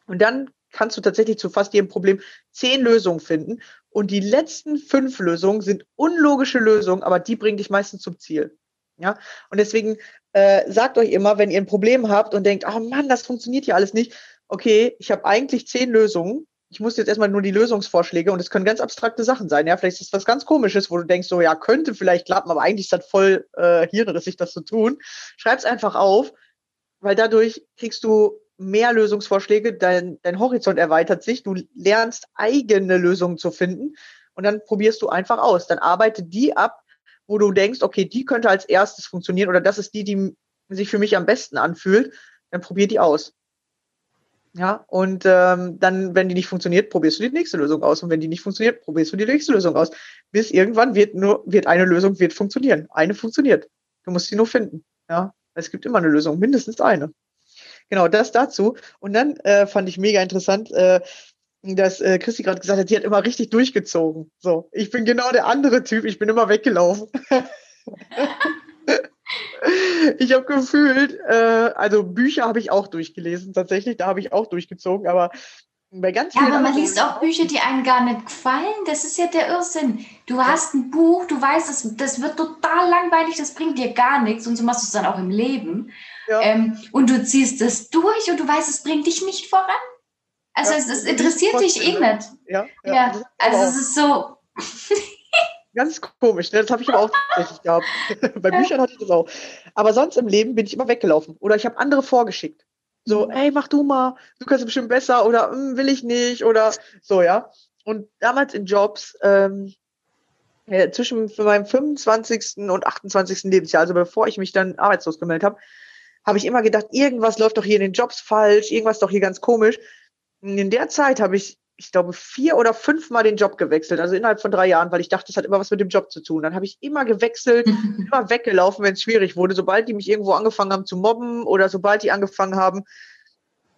Und dann kannst du tatsächlich zu fast jedem Problem zehn Lösungen finden. Und die letzten fünf Lösungen sind unlogische Lösungen, aber die bringen dich meistens zum Ziel. Ja, und deswegen äh, sagt euch immer, wenn ihr ein Problem habt und denkt, oh Mann, das funktioniert hier alles nicht. Okay, ich habe eigentlich zehn Lösungen. Ich muss jetzt erstmal nur die Lösungsvorschläge und es können ganz abstrakte Sachen sein. Ja, vielleicht ist das was ganz Komisches, wo du denkst, so ja, könnte vielleicht klappen, aber eigentlich ist das voll äh, hirnrissig, das zu tun. Schreib's einfach auf, weil dadurch kriegst du mehr Lösungsvorschläge, dein, dein Horizont erweitert sich, du lernst eigene Lösungen zu finden und dann probierst du einfach aus. Dann arbeite die ab, wo du denkst, okay, die könnte als erstes funktionieren oder das ist die, die sich für mich am besten anfühlt, dann probier die aus. Ja, und ähm, dann, wenn die nicht funktioniert, probierst du die nächste Lösung aus. Und wenn die nicht funktioniert, probierst du die nächste Lösung aus. Bis irgendwann wird nur, wird eine Lösung wird funktionieren. Eine funktioniert. Du musst sie nur finden. Ja, es gibt immer eine Lösung, mindestens eine. Genau, das dazu. Und dann äh, fand ich mega interessant, äh, dass äh, Christi gerade gesagt hat, sie hat immer richtig durchgezogen. So, ich bin genau der andere Typ, ich bin immer weggelaufen. ich habe gefühlt, äh, also Bücher habe ich auch durchgelesen, tatsächlich, da habe ich auch durchgezogen, aber bei ganz ja, aber man liest auch Bücher, die einem gar nicht gefallen. Das ist ja der Irrsinn. Du hast ein Buch, du weißt, das, das wird total langweilig, das bringt dir gar nichts und so machst du es dann auch im Leben. Ja. Ähm, und du ziehst es durch und du weißt, es bringt dich nicht voran. Also ja, es, es, interessiert dich eh nicht. Ja, ja. also es ist so. Ganz komisch, ne? das habe ich aber auch tatsächlich gehabt. Bei Büchern hatte ich das auch. Aber sonst im Leben bin ich immer weggelaufen. Oder ich habe andere vorgeschickt. So, mhm. ey, mach du mal, du kannst bestimmt besser oder hm, will ich nicht oder so, ja. Und damals in Jobs, ähm, ja, zwischen meinem 25. und 28. Lebensjahr, also bevor ich mich dann arbeitslos gemeldet habe, habe ich immer gedacht, irgendwas läuft doch hier in den Jobs falsch, irgendwas doch hier ganz komisch. In der Zeit habe ich, ich glaube, vier oder fünfmal den Job gewechselt, also innerhalb von drei Jahren, weil ich dachte, das hat immer was mit dem Job zu tun. Dann habe ich immer gewechselt, immer weggelaufen, wenn es schwierig wurde. Sobald die mich irgendwo angefangen haben zu mobben oder sobald die angefangen haben,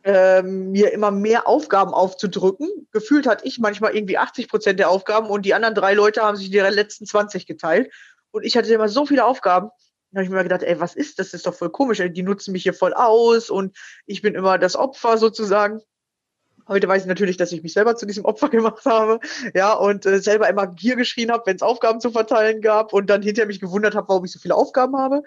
ähm, mir immer mehr Aufgaben aufzudrücken. Gefühlt hatte ich manchmal irgendwie 80 Prozent der Aufgaben und die anderen drei Leute haben sich die letzten 20 geteilt. Und ich hatte immer so viele Aufgaben. Habe ich mir gedacht, ey, was ist das? Das ist doch voll komisch. Die nutzen mich hier voll aus und ich bin immer das Opfer sozusagen. Heute weiß ich natürlich, dass ich mich selber zu diesem Opfer gemacht habe, ja, und äh, selber immer Gier geschrien habe, wenn es Aufgaben zu verteilen gab und dann hinterher mich gewundert habe, warum ich so viele Aufgaben habe.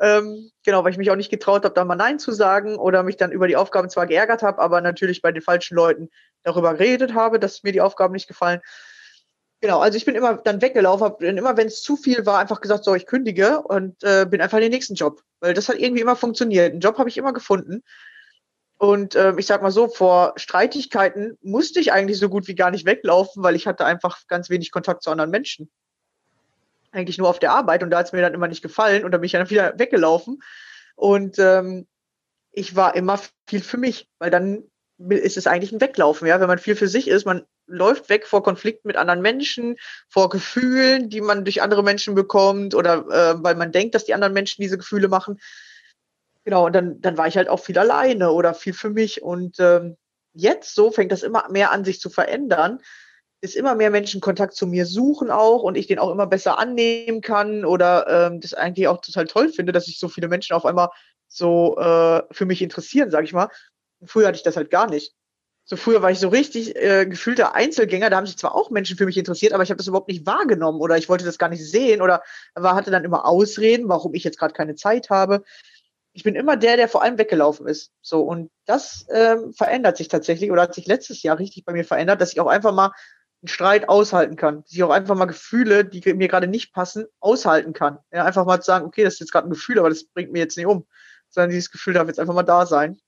Ähm, genau, weil ich mich auch nicht getraut habe, da mal Nein zu sagen oder mich dann über die Aufgaben zwar geärgert habe, aber natürlich bei den falschen Leuten darüber geredet habe, dass mir die Aufgaben nicht gefallen. Genau, also ich bin immer dann weggelaufen, habe immer, wenn es zu viel war, einfach gesagt, so, ich kündige und äh, bin einfach in den nächsten Job. Weil das hat irgendwie immer funktioniert. Einen Job habe ich immer gefunden. Und äh, ich sag mal so, vor Streitigkeiten musste ich eigentlich so gut wie gar nicht weglaufen, weil ich hatte einfach ganz wenig Kontakt zu anderen Menschen. Eigentlich nur auf der Arbeit und da hat es mir dann immer nicht gefallen und da bin ich dann wieder weggelaufen. Und ähm, ich war immer viel für mich, weil dann ist es eigentlich ein Weglaufen, ja. Wenn man viel für sich ist, man läuft weg vor Konflikten mit anderen Menschen, vor Gefühlen, die man durch andere Menschen bekommt oder äh, weil man denkt, dass die anderen Menschen diese Gefühle machen. Genau, und dann, dann war ich halt auch viel alleine oder viel für mich. Und ähm, jetzt so fängt das immer mehr an, sich zu verändern, ist immer mehr Menschen Kontakt zu mir suchen auch und ich den auch immer besser annehmen kann oder ähm, das eigentlich auch total toll finde, dass sich so viele Menschen auf einmal so äh, für mich interessieren, sag ich mal. Früher hatte ich das halt gar nicht. So früher war ich so richtig äh, gefühlter Einzelgänger, da haben sich zwar auch Menschen für mich interessiert, aber ich habe das überhaupt nicht wahrgenommen oder ich wollte das gar nicht sehen oder war, hatte dann immer Ausreden, warum ich jetzt gerade keine Zeit habe. Ich bin immer der, der vor allem weggelaufen ist. So und das ähm, verändert sich tatsächlich oder hat sich letztes Jahr richtig bei mir verändert, dass ich auch einfach mal einen Streit aushalten kann, dass ich auch einfach mal Gefühle, die mir gerade nicht passen, aushalten kann. Ja, einfach mal zu sagen, okay, das ist jetzt gerade ein Gefühl, aber das bringt mir jetzt nicht um, sondern dieses Gefühl darf jetzt einfach mal da sein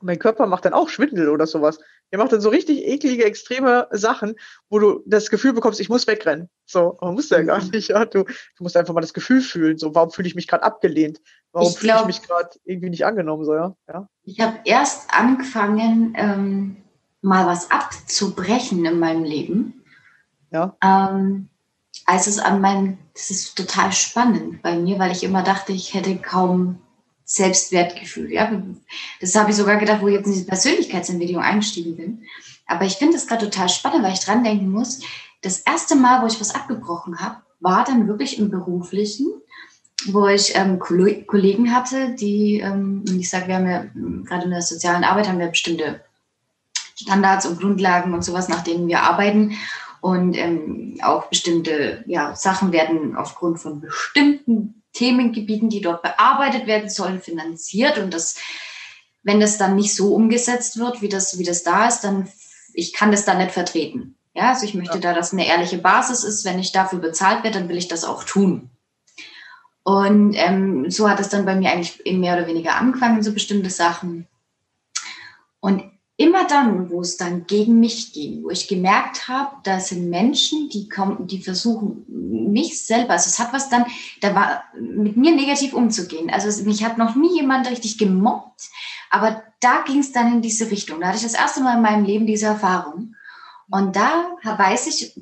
mein Körper macht dann auch Schwindel oder sowas. Der macht dann so richtig eklige, extreme Sachen, wo du das Gefühl bekommst, ich muss wegrennen. So, musst du ja gar mhm. nicht, ja. Du, du musst einfach mal das Gefühl fühlen. So, warum fühle ich mich gerade abgelehnt? Warum fühle ich mich gerade irgendwie nicht angenommen? So, ja. ja? Ich habe erst angefangen, ähm, mal was abzubrechen in meinem Leben. Ja. Ähm, als es an meinem, das ist total spannend bei mir, weil ich immer dachte, ich hätte kaum Selbstwertgefühl. Ja, das habe ich sogar gedacht, wo ich jetzt in diese Persönlichkeitsentwicklung eingestiegen bin. Aber ich finde das gerade total spannend, weil ich dran denken muss. Das erste Mal, wo ich was abgebrochen habe, war dann wirklich im beruflichen. wo ich ähm, Kollegen hatte, die, ähm, ich sage, wir haben ja gerade in der sozialen Arbeit haben wir bestimmte Standards und Grundlagen und sowas, nach denen wir arbeiten. Und ähm, auch bestimmte ja, Sachen werden aufgrund von bestimmten Themengebieten, die dort bearbeitet werden sollen, finanziert. Und das, wenn das dann nicht so umgesetzt wird, wie das, wie das da ist, dann ich kann das dann nicht vertreten. Ja, also ich möchte ja. da, dass eine ehrliche Basis ist. Wenn ich dafür bezahlt werde, dann will ich das auch tun. Und ähm, so hat es dann bei mir eigentlich mehr oder weniger angefangen, so bestimmte Sachen. Und immer dann, wo es dann gegen mich ging, wo ich gemerkt habe, da sind Menschen, die kommen, die versuchen, mich selber, also es hat was dann, da war mit mir negativ umzugehen. Also mich hat noch nie jemand richtig gemobbt, aber da ging es dann in diese Richtung. Da hatte ich das erste Mal in meinem Leben diese Erfahrung. Und da weiß ich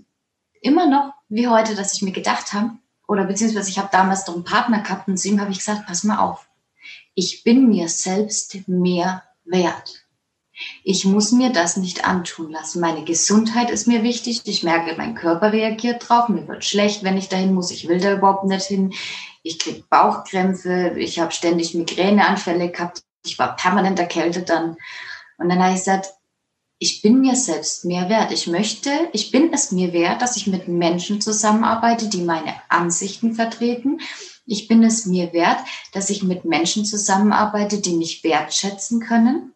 immer noch, wie heute, dass ich mir gedacht habe, oder beziehungsweise ich habe damals doch einen Partner gehabt und zu ihm habe ich gesagt, pass mal auf, ich bin mir selbst mehr wert. Ich muss mir das nicht antun lassen. Meine Gesundheit ist mir wichtig. Ich merke, mein Körper reagiert drauf. Mir wird schlecht, wenn ich dahin muss. Ich will da überhaupt nicht hin. Ich kriege Bauchkrämpfe. Ich habe ständig Migräneanfälle gehabt. Ich war permanent erkältet dann. Und dann habe ich gesagt, ich bin mir selbst mehr wert. Ich möchte, ich bin es mir wert, dass ich mit Menschen zusammenarbeite, die meine Ansichten vertreten. Ich bin es mir wert, dass ich mit Menschen zusammenarbeite, die mich wertschätzen können,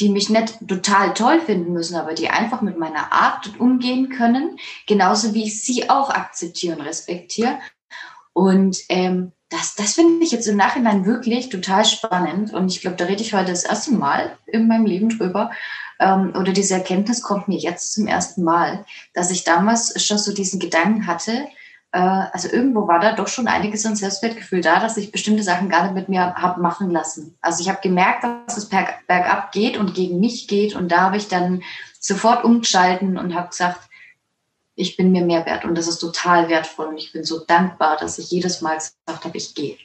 die mich nicht total toll finden müssen, aber die einfach mit meiner Art umgehen können, genauso wie ich sie auch akzeptiere und respektiere. Und ähm, das, das finde ich jetzt im Nachhinein wirklich total spannend. Und ich glaube, da rede ich heute das erste Mal in meinem Leben drüber ähm, oder diese Erkenntnis kommt mir jetzt zum ersten Mal, dass ich damals schon so diesen Gedanken hatte, also irgendwo war da doch schon einiges an Selbstwertgefühl da, dass ich bestimmte Sachen gar nicht mit mir habe machen lassen. Also ich habe gemerkt, dass es berg, bergab geht und gegen mich geht und da habe ich dann sofort umgeschalten und habe gesagt, ich bin mir mehr wert und das ist total wertvoll und ich bin so dankbar, dass ich jedes Mal gesagt habe, ich gehe.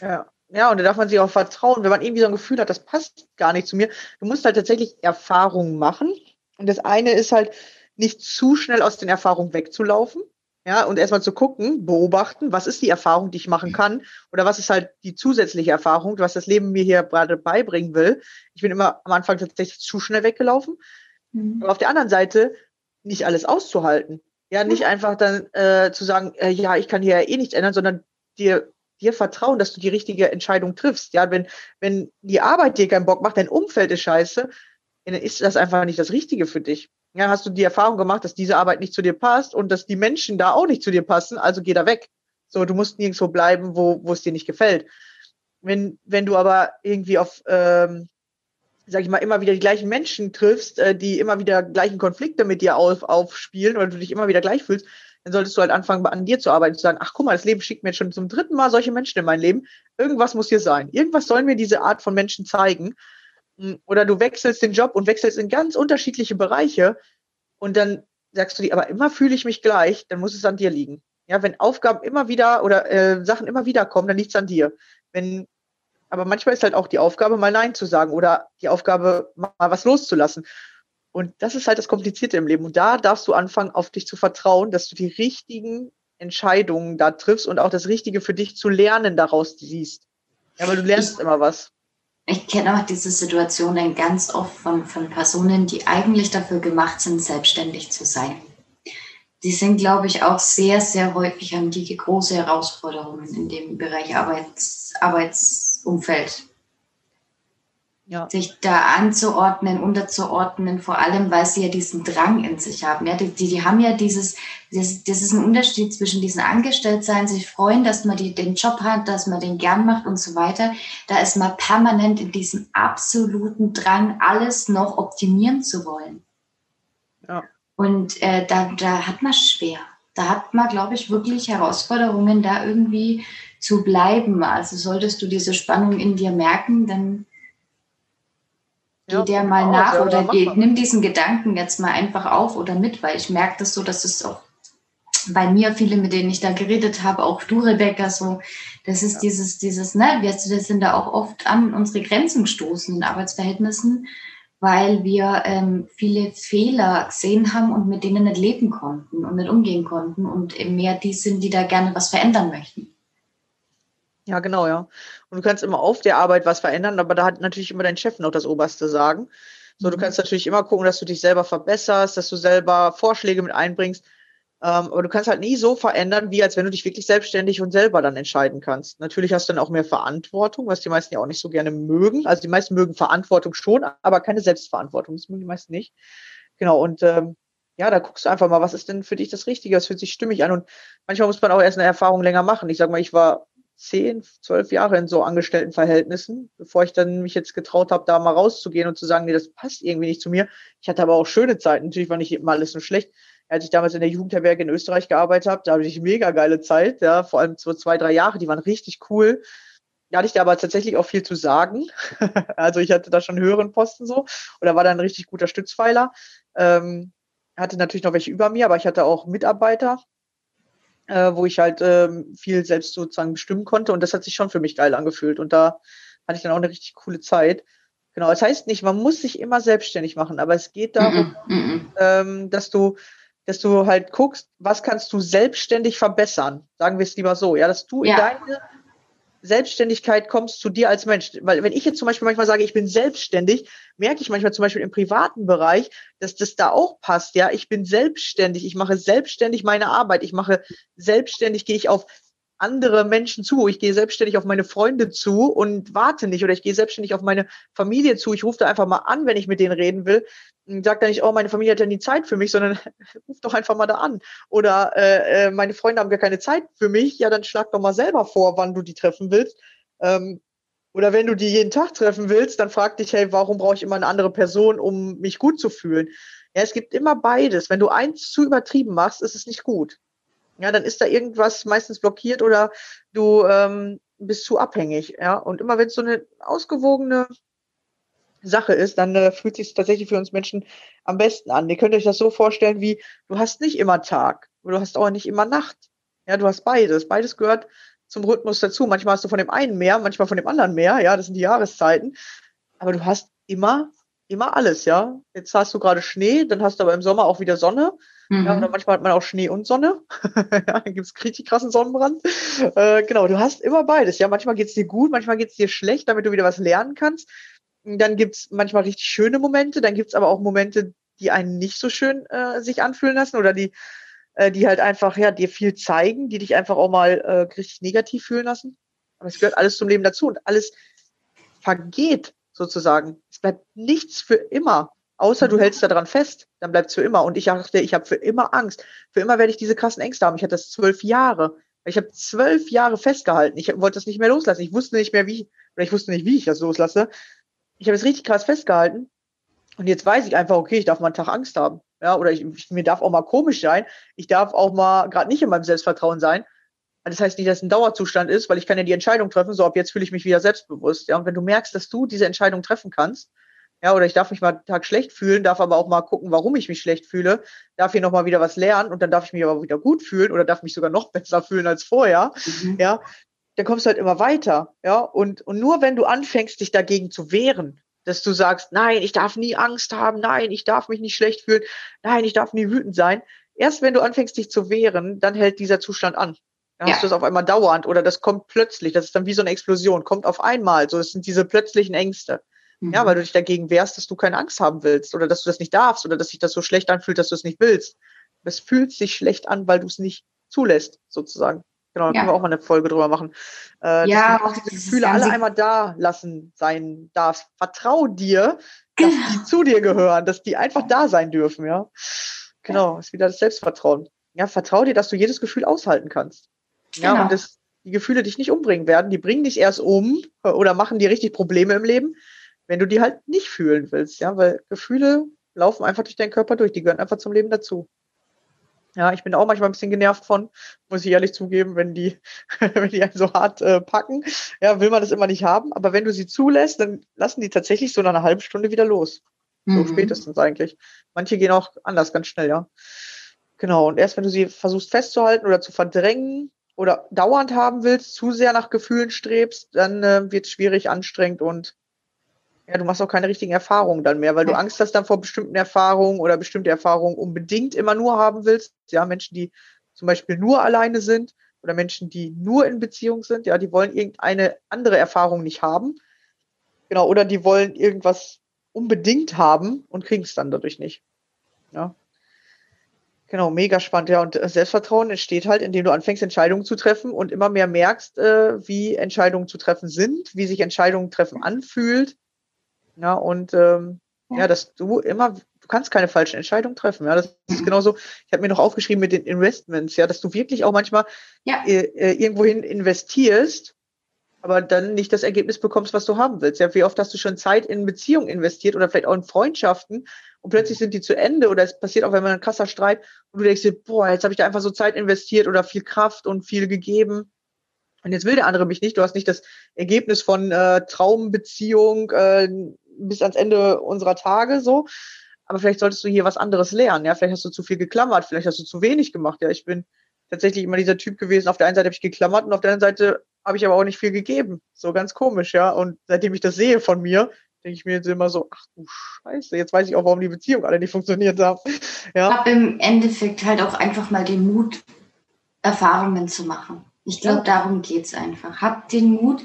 Ja. Ja, und da darf man sich auch vertrauen, wenn man irgendwie so ein Gefühl hat, das passt gar nicht zu mir. Du musst halt tatsächlich Erfahrungen machen. Und das eine ist halt, nicht zu schnell aus den Erfahrungen wegzulaufen. Ja, und erstmal zu gucken, beobachten, was ist die Erfahrung, die ich machen kann? Oder was ist halt die zusätzliche Erfahrung, was das Leben mir hier gerade beibringen will? Ich bin immer am Anfang tatsächlich zu schnell weggelaufen. Mhm. Aber auf der anderen Seite, nicht alles auszuhalten. Ja, nicht einfach dann äh, zu sagen, äh, ja, ich kann hier ja eh nichts ändern, sondern dir dir vertrauen, dass du die richtige Entscheidung triffst. Ja, wenn, wenn die Arbeit dir keinen Bock macht, dein Umfeld ist scheiße, dann ist das einfach nicht das Richtige für dich. Ja, hast du die Erfahrung gemacht, dass diese Arbeit nicht zu dir passt und dass die Menschen da auch nicht zu dir passen, also geh da weg. So, du musst nirgendwo bleiben, wo, wo es dir nicht gefällt. Wenn, wenn du aber irgendwie auf, ähm, sag ich mal, immer wieder die gleichen Menschen triffst, äh, die immer wieder gleichen Konflikte mit dir auf, aufspielen oder du dich immer wieder gleich fühlst, dann solltest du halt anfangen, an dir zu arbeiten, zu sagen, ach guck mal, das Leben schickt mir jetzt schon zum dritten Mal solche Menschen in mein Leben. Irgendwas muss hier sein. Irgendwas sollen mir diese Art von Menschen zeigen. Hm, oder du wechselst den Job und wechselst in ganz unterschiedliche Bereiche und dann sagst du dir, aber immer fühle ich mich gleich, dann muss es an dir liegen. Ja, wenn Aufgaben immer wieder oder äh, Sachen immer wieder kommen, dann liegt es an dir. Wenn, aber manchmal ist halt auch die Aufgabe, mal Nein zu sagen oder die Aufgabe, mal was loszulassen. Und das ist halt das Komplizierte im Leben. Und da darfst du anfangen, auf dich zu vertrauen, dass du die richtigen Entscheidungen da triffst und auch das Richtige für dich zu lernen daraus siehst. Ja, weil du lernst ich, immer was. Ich kenne auch diese Situationen ganz oft von, von Personen, die eigentlich dafür gemacht sind, selbstständig zu sein. Die sind, glaube ich, auch sehr, sehr häufig haben die große Herausforderungen in dem Bereich Arbeits, Arbeitsumfeld ja. sich da anzuordnen, unterzuordnen, vor allem, weil sie ja diesen Drang in sich haben. Ja, die, die, die haben ja dieses, das, das ist ein Unterschied zwischen diesem Angestelltsein, sich freuen, dass man die, den Job hat, dass man den gern macht und so weiter. Da ist man permanent in diesem absoluten Drang, alles noch optimieren zu wollen. Ja. Und äh, da, da hat man schwer. Da hat man, glaube ich, wirklich Herausforderungen, da irgendwie zu bleiben. Also solltest du diese Spannung in dir merken, dann ja, Geh der mal auch, nach ja, oder geh, nimm diesen Gedanken jetzt mal einfach auf oder mit, weil ich merke das so, dass es auch bei mir, viele, mit denen ich da geredet habe, auch du, Rebecca, so, das ist ja. dieses, dieses, ne, wir, sind da auch oft an unsere Grenzen gestoßen in Arbeitsverhältnissen, weil wir ähm, viele Fehler gesehen haben und mit denen nicht leben konnten und nicht umgehen konnten und eben mehr die sind, die da gerne was verändern möchten. Ja, genau, ja. Und du kannst immer auf der Arbeit was verändern, aber da hat natürlich immer dein Chef noch das oberste Sagen. So, du mhm. kannst natürlich immer gucken, dass du dich selber verbesserst, dass du selber Vorschläge mit einbringst. Ähm, aber du kannst halt nie so verändern, wie als wenn du dich wirklich selbstständig und selber dann entscheiden kannst. Natürlich hast du dann auch mehr Verantwortung, was die meisten ja auch nicht so gerne mögen. Also die meisten mögen Verantwortung schon, aber keine Selbstverantwortung. Das mögen die meisten nicht. Genau, und ähm, ja, da guckst du einfach mal, was ist denn für dich das Richtige, was fühlt sich stimmig an. Und manchmal muss man auch erst eine Erfahrung länger machen. Ich sag mal, ich war zehn, zwölf Jahre in so Angestelltenverhältnissen, bevor ich dann mich jetzt getraut habe, da mal rauszugehen und zu sagen, nee, das passt irgendwie nicht zu mir. Ich hatte aber auch schöne Zeiten. Natürlich war nicht immer alles nur schlecht. Als ich damals in der Jugendherberge in Österreich gearbeitet habe, da hatte ich mega geile Zeit, ja, vor allem so zwei, drei Jahre, die waren richtig cool. Da hatte ich da aber tatsächlich auch viel zu sagen. also ich hatte da schon höheren Posten so oder war da ein richtig guter Stützpfeiler. Ähm, hatte natürlich noch welche über mir, aber ich hatte auch Mitarbeiter, äh, wo ich halt ähm, viel selbst sozusagen bestimmen konnte und das hat sich schon für mich geil angefühlt und da hatte ich dann auch eine richtig coole Zeit. Genau, es das heißt nicht, man muss sich immer selbstständig machen, aber es geht darum, mm -mm. Ähm, dass du dass du halt guckst, was kannst du selbstständig verbessern, sagen wir es lieber so, ja, dass du ja. in deine Selbstständigkeit kommst zu dir als Mensch. Weil wenn ich jetzt zum Beispiel manchmal sage, ich bin selbstständig, merke ich manchmal zum Beispiel im privaten Bereich, dass das da auch passt. Ja, ich bin selbstständig, ich mache selbstständig meine Arbeit, ich mache selbstständig, gehe ich auf andere Menschen zu. Ich gehe selbstständig auf meine Freunde zu und warte nicht oder ich gehe selbstständig auf meine Familie zu. Ich rufe da einfach mal an, wenn ich mit denen reden will. Sag da nicht, oh, meine Familie hat ja nie Zeit für mich, sondern ruf doch einfach mal da an. Oder äh, äh, meine Freunde haben gar keine Zeit für mich. Ja, dann schlag doch mal selber vor, wann du die treffen willst. Ähm, oder wenn du die jeden Tag treffen willst, dann frag dich, hey, warum brauche ich immer eine andere Person, um mich gut zu fühlen? Ja, es gibt immer beides. Wenn du eins zu übertrieben machst, ist es nicht gut ja, dann ist da irgendwas meistens blockiert oder du ähm, bist zu abhängig. Ja, und immer wenn es so eine ausgewogene Sache ist, dann äh, fühlt sich tatsächlich für uns Menschen am besten an. Ihr könnt euch das so vorstellen, wie du hast nicht immer Tag, du hast auch nicht immer Nacht. Ja, du hast beides. Beides gehört zum Rhythmus dazu. Manchmal hast du von dem einen mehr, manchmal von dem anderen mehr. Ja, das sind die Jahreszeiten. Aber du hast immer, immer alles. Ja, jetzt hast du gerade Schnee, dann hast du aber im Sommer auch wieder Sonne. Mhm. Ja, oder manchmal hat man auch Schnee und Sonne. ja, dann gibt es richtig krassen Sonnenbrand. Äh, genau, du hast immer beides. Ja, manchmal geht es dir gut, manchmal geht es dir schlecht, damit du wieder was lernen kannst. Dann gibt es manchmal richtig schöne Momente, dann gibt es aber auch Momente, die einen nicht so schön äh, sich anfühlen lassen oder die, äh, die halt einfach ja dir viel zeigen, die dich einfach auch mal äh, richtig negativ fühlen lassen. Aber es gehört alles zum Leben dazu und alles vergeht sozusagen. Es bleibt nichts für immer. Außer du mhm. hältst daran fest, dann bleibt es für immer. Und ich dachte, ich habe für immer Angst. Für immer werde ich diese krassen Ängste haben. Ich hatte das zwölf Jahre. Ich habe zwölf Jahre festgehalten. Ich wollte das nicht mehr loslassen. Ich wusste nicht mehr, wie, oder ich wusste nicht, wie ich das loslasse. Ich habe es richtig krass festgehalten. Und jetzt weiß ich einfach, okay, ich darf mal einen Tag Angst haben. Ja, oder ich, ich mir darf auch mal komisch sein. Ich darf auch mal gerade nicht in meinem Selbstvertrauen sein. Das heißt nicht, dass es ein Dauerzustand ist, weil ich kann ja die Entscheidung treffen, so ab jetzt fühle ich mich wieder selbstbewusst. Ja, und wenn du merkst, dass du diese Entscheidung treffen kannst, ja, oder ich darf mich mal einen Tag schlecht fühlen, darf aber auch mal gucken, warum ich mich schlecht fühle, darf hier nochmal wieder was lernen und dann darf ich mich aber wieder gut fühlen oder darf mich sogar noch besser fühlen als vorher. Mhm. Ja, dann kommst du halt immer weiter. Ja, und, und nur wenn du anfängst, dich dagegen zu wehren, dass du sagst, nein, ich darf nie Angst haben, nein, ich darf mich nicht schlecht fühlen, nein, ich darf nie wütend sein. Erst wenn du anfängst, dich zu wehren, dann hält dieser Zustand an. Dann ja. hast du es auf einmal dauernd oder das kommt plötzlich. Das ist dann wie so eine Explosion, kommt auf einmal. So, es sind diese plötzlichen Ängste. Mhm. Ja, weil du dich dagegen wehrst, dass du keine Angst haben willst oder dass du das nicht darfst oder dass sich das so schlecht anfühlt, dass du es nicht willst. Es fühlt sich schlecht an, weil du es nicht zulässt, sozusagen. Genau, da ja. können wir auch mal eine Folge drüber machen. Äh, ja, auch diese Gefühle alle einmal da lassen sein darfst. Vertrau dir, dass genau. die zu dir gehören, dass die einfach da sein dürfen, ja. Genau, ist wieder das Selbstvertrauen. Ja, vertrau dir, dass du jedes Gefühl aushalten kannst. Ja, genau. und das, die Gefühle dich nicht umbringen werden, die bringen dich erst um oder machen dir richtig Probleme im Leben, wenn du die halt nicht fühlen willst, ja, weil Gefühle laufen einfach durch deinen Körper durch, die gehören einfach zum Leben dazu. Ja, ich bin auch manchmal ein bisschen genervt von, muss ich ehrlich zugeben, wenn die, wenn die einen so hart äh, packen. Ja, will man das immer nicht haben. Aber wenn du sie zulässt, dann lassen die tatsächlich so nach einer halben Stunde wieder los. So mhm. spätestens eigentlich. Manche gehen auch anders, ganz schnell, ja. Genau. Und erst wenn du sie versuchst festzuhalten oder zu verdrängen oder dauernd haben willst, zu sehr nach Gefühlen strebst, dann äh, wird es schwierig, anstrengend und ja, du machst auch keine richtigen Erfahrungen dann mehr, weil du Angst hast dann vor bestimmten Erfahrungen oder bestimmte Erfahrungen unbedingt immer nur haben willst. Ja, Menschen, die zum Beispiel nur alleine sind, oder Menschen, die nur in Beziehung sind, ja, die wollen irgendeine andere Erfahrung nicht haben. Genau, oder die wollen irgendwas unbedingt haben und kriegen es dann dadurch nicht. Ja. Genau, mega spannend. Ja, und äh, Selbstvertrauen entsteht halt, indem du anfängst, Entscheidungen zu treffen und immer mehr merkst, äh, wie Entscheidungen zu treffen sind, wie sich Entscheidungen treffen anfühlt. Ja, und ähm, ja. ja, dass du immer, du kannst keine falschen Entscheidungen treffen. Ja, das ist genauso. Ich habe mir noch aufgeschrieben mit den Investments, ja, dass du wirklich auch manchmal ja. äh, äh irgendwohin investierst aber dann nicht das Ergebnis bekommst, was du haben willst. Ja, wie oft hast du schon Zeit in Beziehungen investiert oder vielleicht auch in Freundschaften und plötzlich sind die zu Ende oder es passiert auch, wenn man ein krasser Streit und du denkst dir, boah, jetzt habe ich da einfach so Zeit investiert oder viel Kraft und viel gegeben. Und jetzt will der andere mich nicht. Du hast nicht das Ergebnis von äh, Traumbeziehung äh, bis ans Ende unserer Tage so. Aber vielleicht solltest du hier was anderes lernen. Ja, vielleicht hast du zu viel geklammert, vielleicht hast du zu wenig gemacht. Ja, ich bin tatsächlich immer dieser Typ gewesen. Auf der einen Seite habe ich geklammert und auf der anderen Seite habe ich aber auch nicht viel gegeben. So ganz komisch, ja. Und seitdem ich das sehe von mir, denke ich mir jetzt immer so, ach du Scheiße, jetzt weiß ich auch, warum die Beziehung alle nicht funktioniert haben. Ja. Ich habe im Endeffekt halt auch einfach mal den Mut, Erfahrungen zu machen. Ich glaube, ja. darum geht's einfach. Hab den Mut,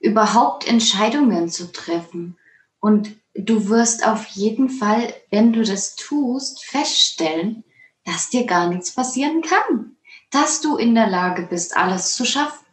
überhaupt Entscheidungen zu treffen. Und du wirst auf jeden Fall, wenn du das tust, feststellen, dass dir gar nichts passieren kann. Dass du in der Lage bist, alles zu schaffen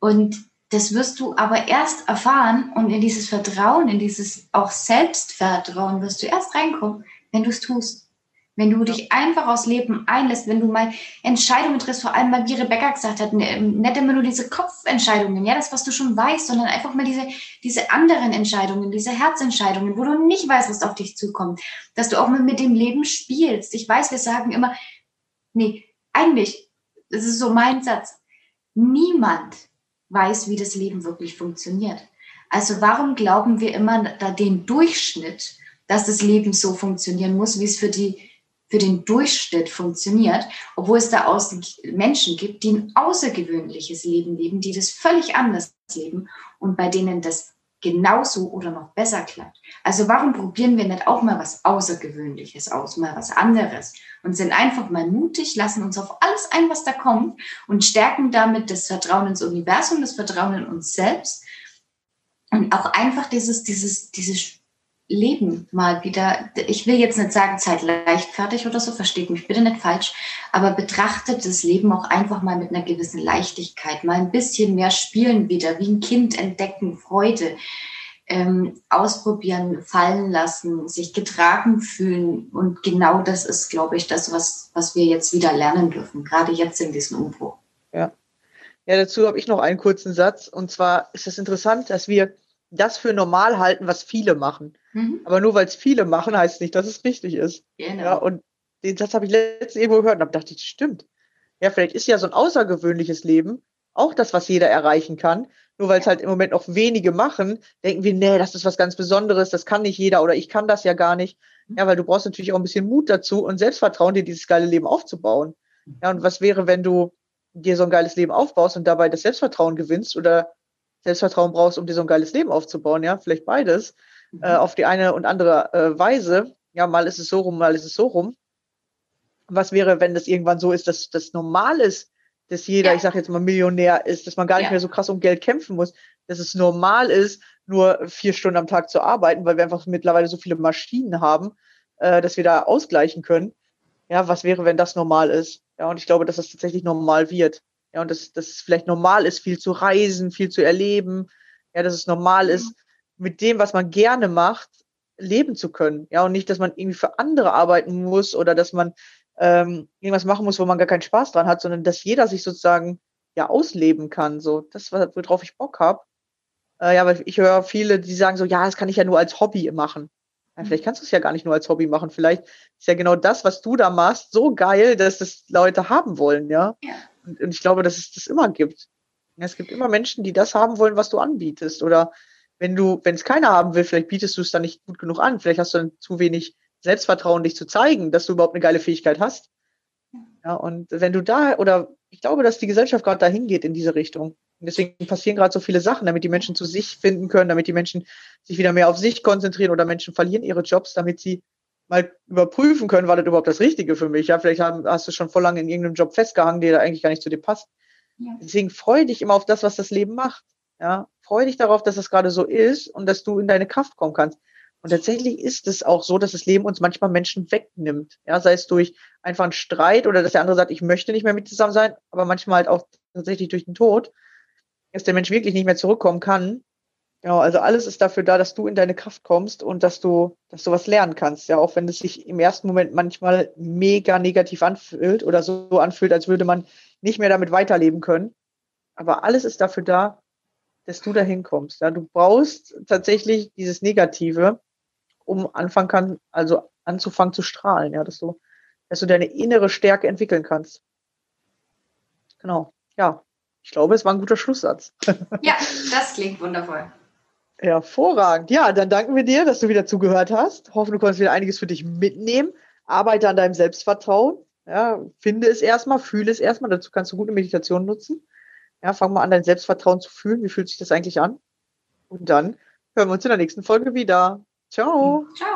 und das wirst du aber erst erfahren und in dieses Vertrauen, in dieses auch Selbstvertrauen wirst du erst reinkommen, wenn du es tust. Wenn du dich einfach aus Leben einlässt, wenn du mal Entscheidungen triffst, vor allem, weil wie Rebecca gesagt hat, ne, nicht immer nur diese Kopfentscheidungen, ja, das, was du schon weißt, sondern einfach mal diese, diese anderen Entscheidungen, diese Herzentscheidungen, wo du nicht weißt, was auf dich zukommt, dass du auch mal mit dem Leben spielst. Ich weiß, wir sagen immer, nee, eigentlich, das ist so mein Satz, niemand weiß, wie das Leben wirklich funktioniert. Also warum glauben wir immer da den Durchschnitt, dass das Leben so funktionieren muss, wie es für die für den Durchschnitt funktioniert, obwohl es da außen Menschen gibt, die ein außergewöhnliches Leben leben, die das völlig anders leben und bei denen das genauso oder noch besser klappt. Also warum probieren wir nicht auch mal was Außergewöhnliches aus, mal was anderes und sind einfach mal mutig, lassen uns auf alles ein, was da kommt und stärken damit das Vertrauen ins Universum, das Vertrauen in uns selbst und auch einfach dieses, dieses, dieses Leben mal wieder, ich will jetzt nicht sagen, Zeit leichtfertig oder so, versteht mich bitte nicht falsch, aber betrachtet das Leben auch einfach mal mit einer gewissen Leichtigkeit, mal ein bisschen mehr spielen wieder, wie ein Kind entdecken, Freude, ähm, ausprobieren, fallen lassen, sich getragen fühlen. Und genau das ist, glaube ich, das, was, was wir jetzt wieder lernen dürfen, gerade jetzt in diesem Umbruch. Ja. Ja, dazu habe ich noch einen kurzen Satz. Und zwar ist es interessant, dass wir das für normal halten, was viele machen. Mhm. Aber nur weil es viele machen, heißt nicht, dass es richtig ist. Genau. Ja, und den Satz habe ich letztens irgendwo gehört und habe gedacht, das stimmt. Ja, vielleicht ist ja so ein außergewöhnliches Leben auch das, was jeder erreichen kann. Nur weil es halt im Moment noch wenige machen, denken wir, nee, das ist was ganz Besonderes, das kann nicht jeder oder ich kann das ja gar nicht. Mhm. Ja, weil du brauchst natürlich auch ein bisschen Mut dazu und Selbstvertrauen, dir dieses geile Leben aufzubauen. Ja, und was wäre, wenn du dir so ein geiles Leben aufbaust und dabei das Selbstvertrauen gewinnst oder Selbstvertrauen brauchst, um dir so ein geiles Leben aufzubauen, ja, vielleicht beides. Äh, auf die eine und andere äh, Weise. Ja, mal ist es so rum, mal ist es so rum. Was wäre, wenn das irgendwann so ist, dass das normal ist, dass jeder, ja. ich sage jetzt mal, Millionär ist, dass man gar nicht ja. mehr so krass um Geld kämpfen muss, dass es normal ist, nur vier Stunden am Tag zu arbeiten, weil wir einfach mittlerweile so viele Maschinen haben, äh, dass wir da ausgleichen können. Ja, was wäre, wenn das normal ist? Ja, und ich glaube, dass das tatsächlich normal wird. Ja, und dass, dass es vielleicht normal ist, viel zu reisen, viel zu erleben. Ja, dass es normal ist, mhm. Mit dem, was man gerne macht, leben zu können. Ja, und nicht, dass man irgendwie für andere arbeiten muss oder dass man ähm, irgendwas machen muss, wo man gar keinen Spaß dran hat, sondern dass jeder sich sozusagen ja ausleben kann. So, das, worauf ich Bock habe. Äh, ja, weil ich höre viele, die sagen so, ja, das kann ich ja nur als Hobby machen. Ja, vielleicht kannst du es ja gar nicht nur als Hobby machen. Vielleicht ist ja genau das, was du da machst, so geil, dass das Leute haben wollen, ja. ja. Und, und ich glaube, dass es das immer gibt. Es gibt immer Menschen, die das haben wollen, was du anbietest. Oder wenn du, wenn es keiner haben will, vielleicht bietest du es dann nicht gut genug an. Vielleicht hast du dann zu wenig Selbstvertrauen, dich zu zeigen, dass du überhaupt eine geile Fähigkeit hast. Ja, und wenn du da, oder ich glaube, dass die Gesellschaft gerade dahin geht in diese Richtung. Und deswegen passieren gerade so viele Sachen, damit die Menschen zu sich finden können, damit die Menschen sich wieder mehr auf sich konzentrieren oder Menschen verlieren ihre Jobs, damit sie mal überprüfen können, war das überhaupt das Richtige für mich? Ja, vielleicht hast du schon vor lange in irgendeinem Job festgehangen, der da eigentlich gar nicht zu dir passt. Ja. Deswegen freue dich immer auf das, was das Leben macht. Ja, freue dich darauf, dass es gerade so ist und dass du in deine Kraft kommen kannst. Und tatsächlich ist es auch so, dass das Leben uns manchmal Menschen wegnimmt. Ja, sei es durch einfach einen Streit oder dass der andere sagt, ich möchte nicht mehr mit zusammen sein, aber manchmal halt auch tatsächlich durch den Tod, dass der Mensch wirklich nicht mehr zurückkommen kann. Genau, also alles ist dafür da, dass du in deine Kraft kommst und dass du, dass du was lernen kannst. Ja, auch wenn es sich im ersten Moment manchmal mega negativ anfühlt oder so anfühlt, als würde man nicht mehr damit weiterleben können. Aber alles ist dafür da, dass du dahin kommst. Ja, du brauchst tatsächlich dieses Negative, um anfangen kann, also anzufangen zu strahlen, ja, dass du, dass du deine innere Stärke entwickeln kannst. Genau. Ja, ich glaube, es war ein guter Schlusssatz. Ja, das klingt wundervoll. Hervorragend. Ja, dann danken wir dir, dass du wieder zugehört hast. Hoffen, du konntest wieder einiges für dich mitnehmen. Arbeite an deinem Selbstvertrauen. Ja, finde es erstmal, fühle es erstmal. Dazu kannst du gute Meditation nutzen. Ja, fang mal an, dein Selbstvertrauen zu fühlen. Wie fühlt sich das eigentlich an? Und dann hören wir uns in der nächsten Folge wieder. Ciao. Ciao.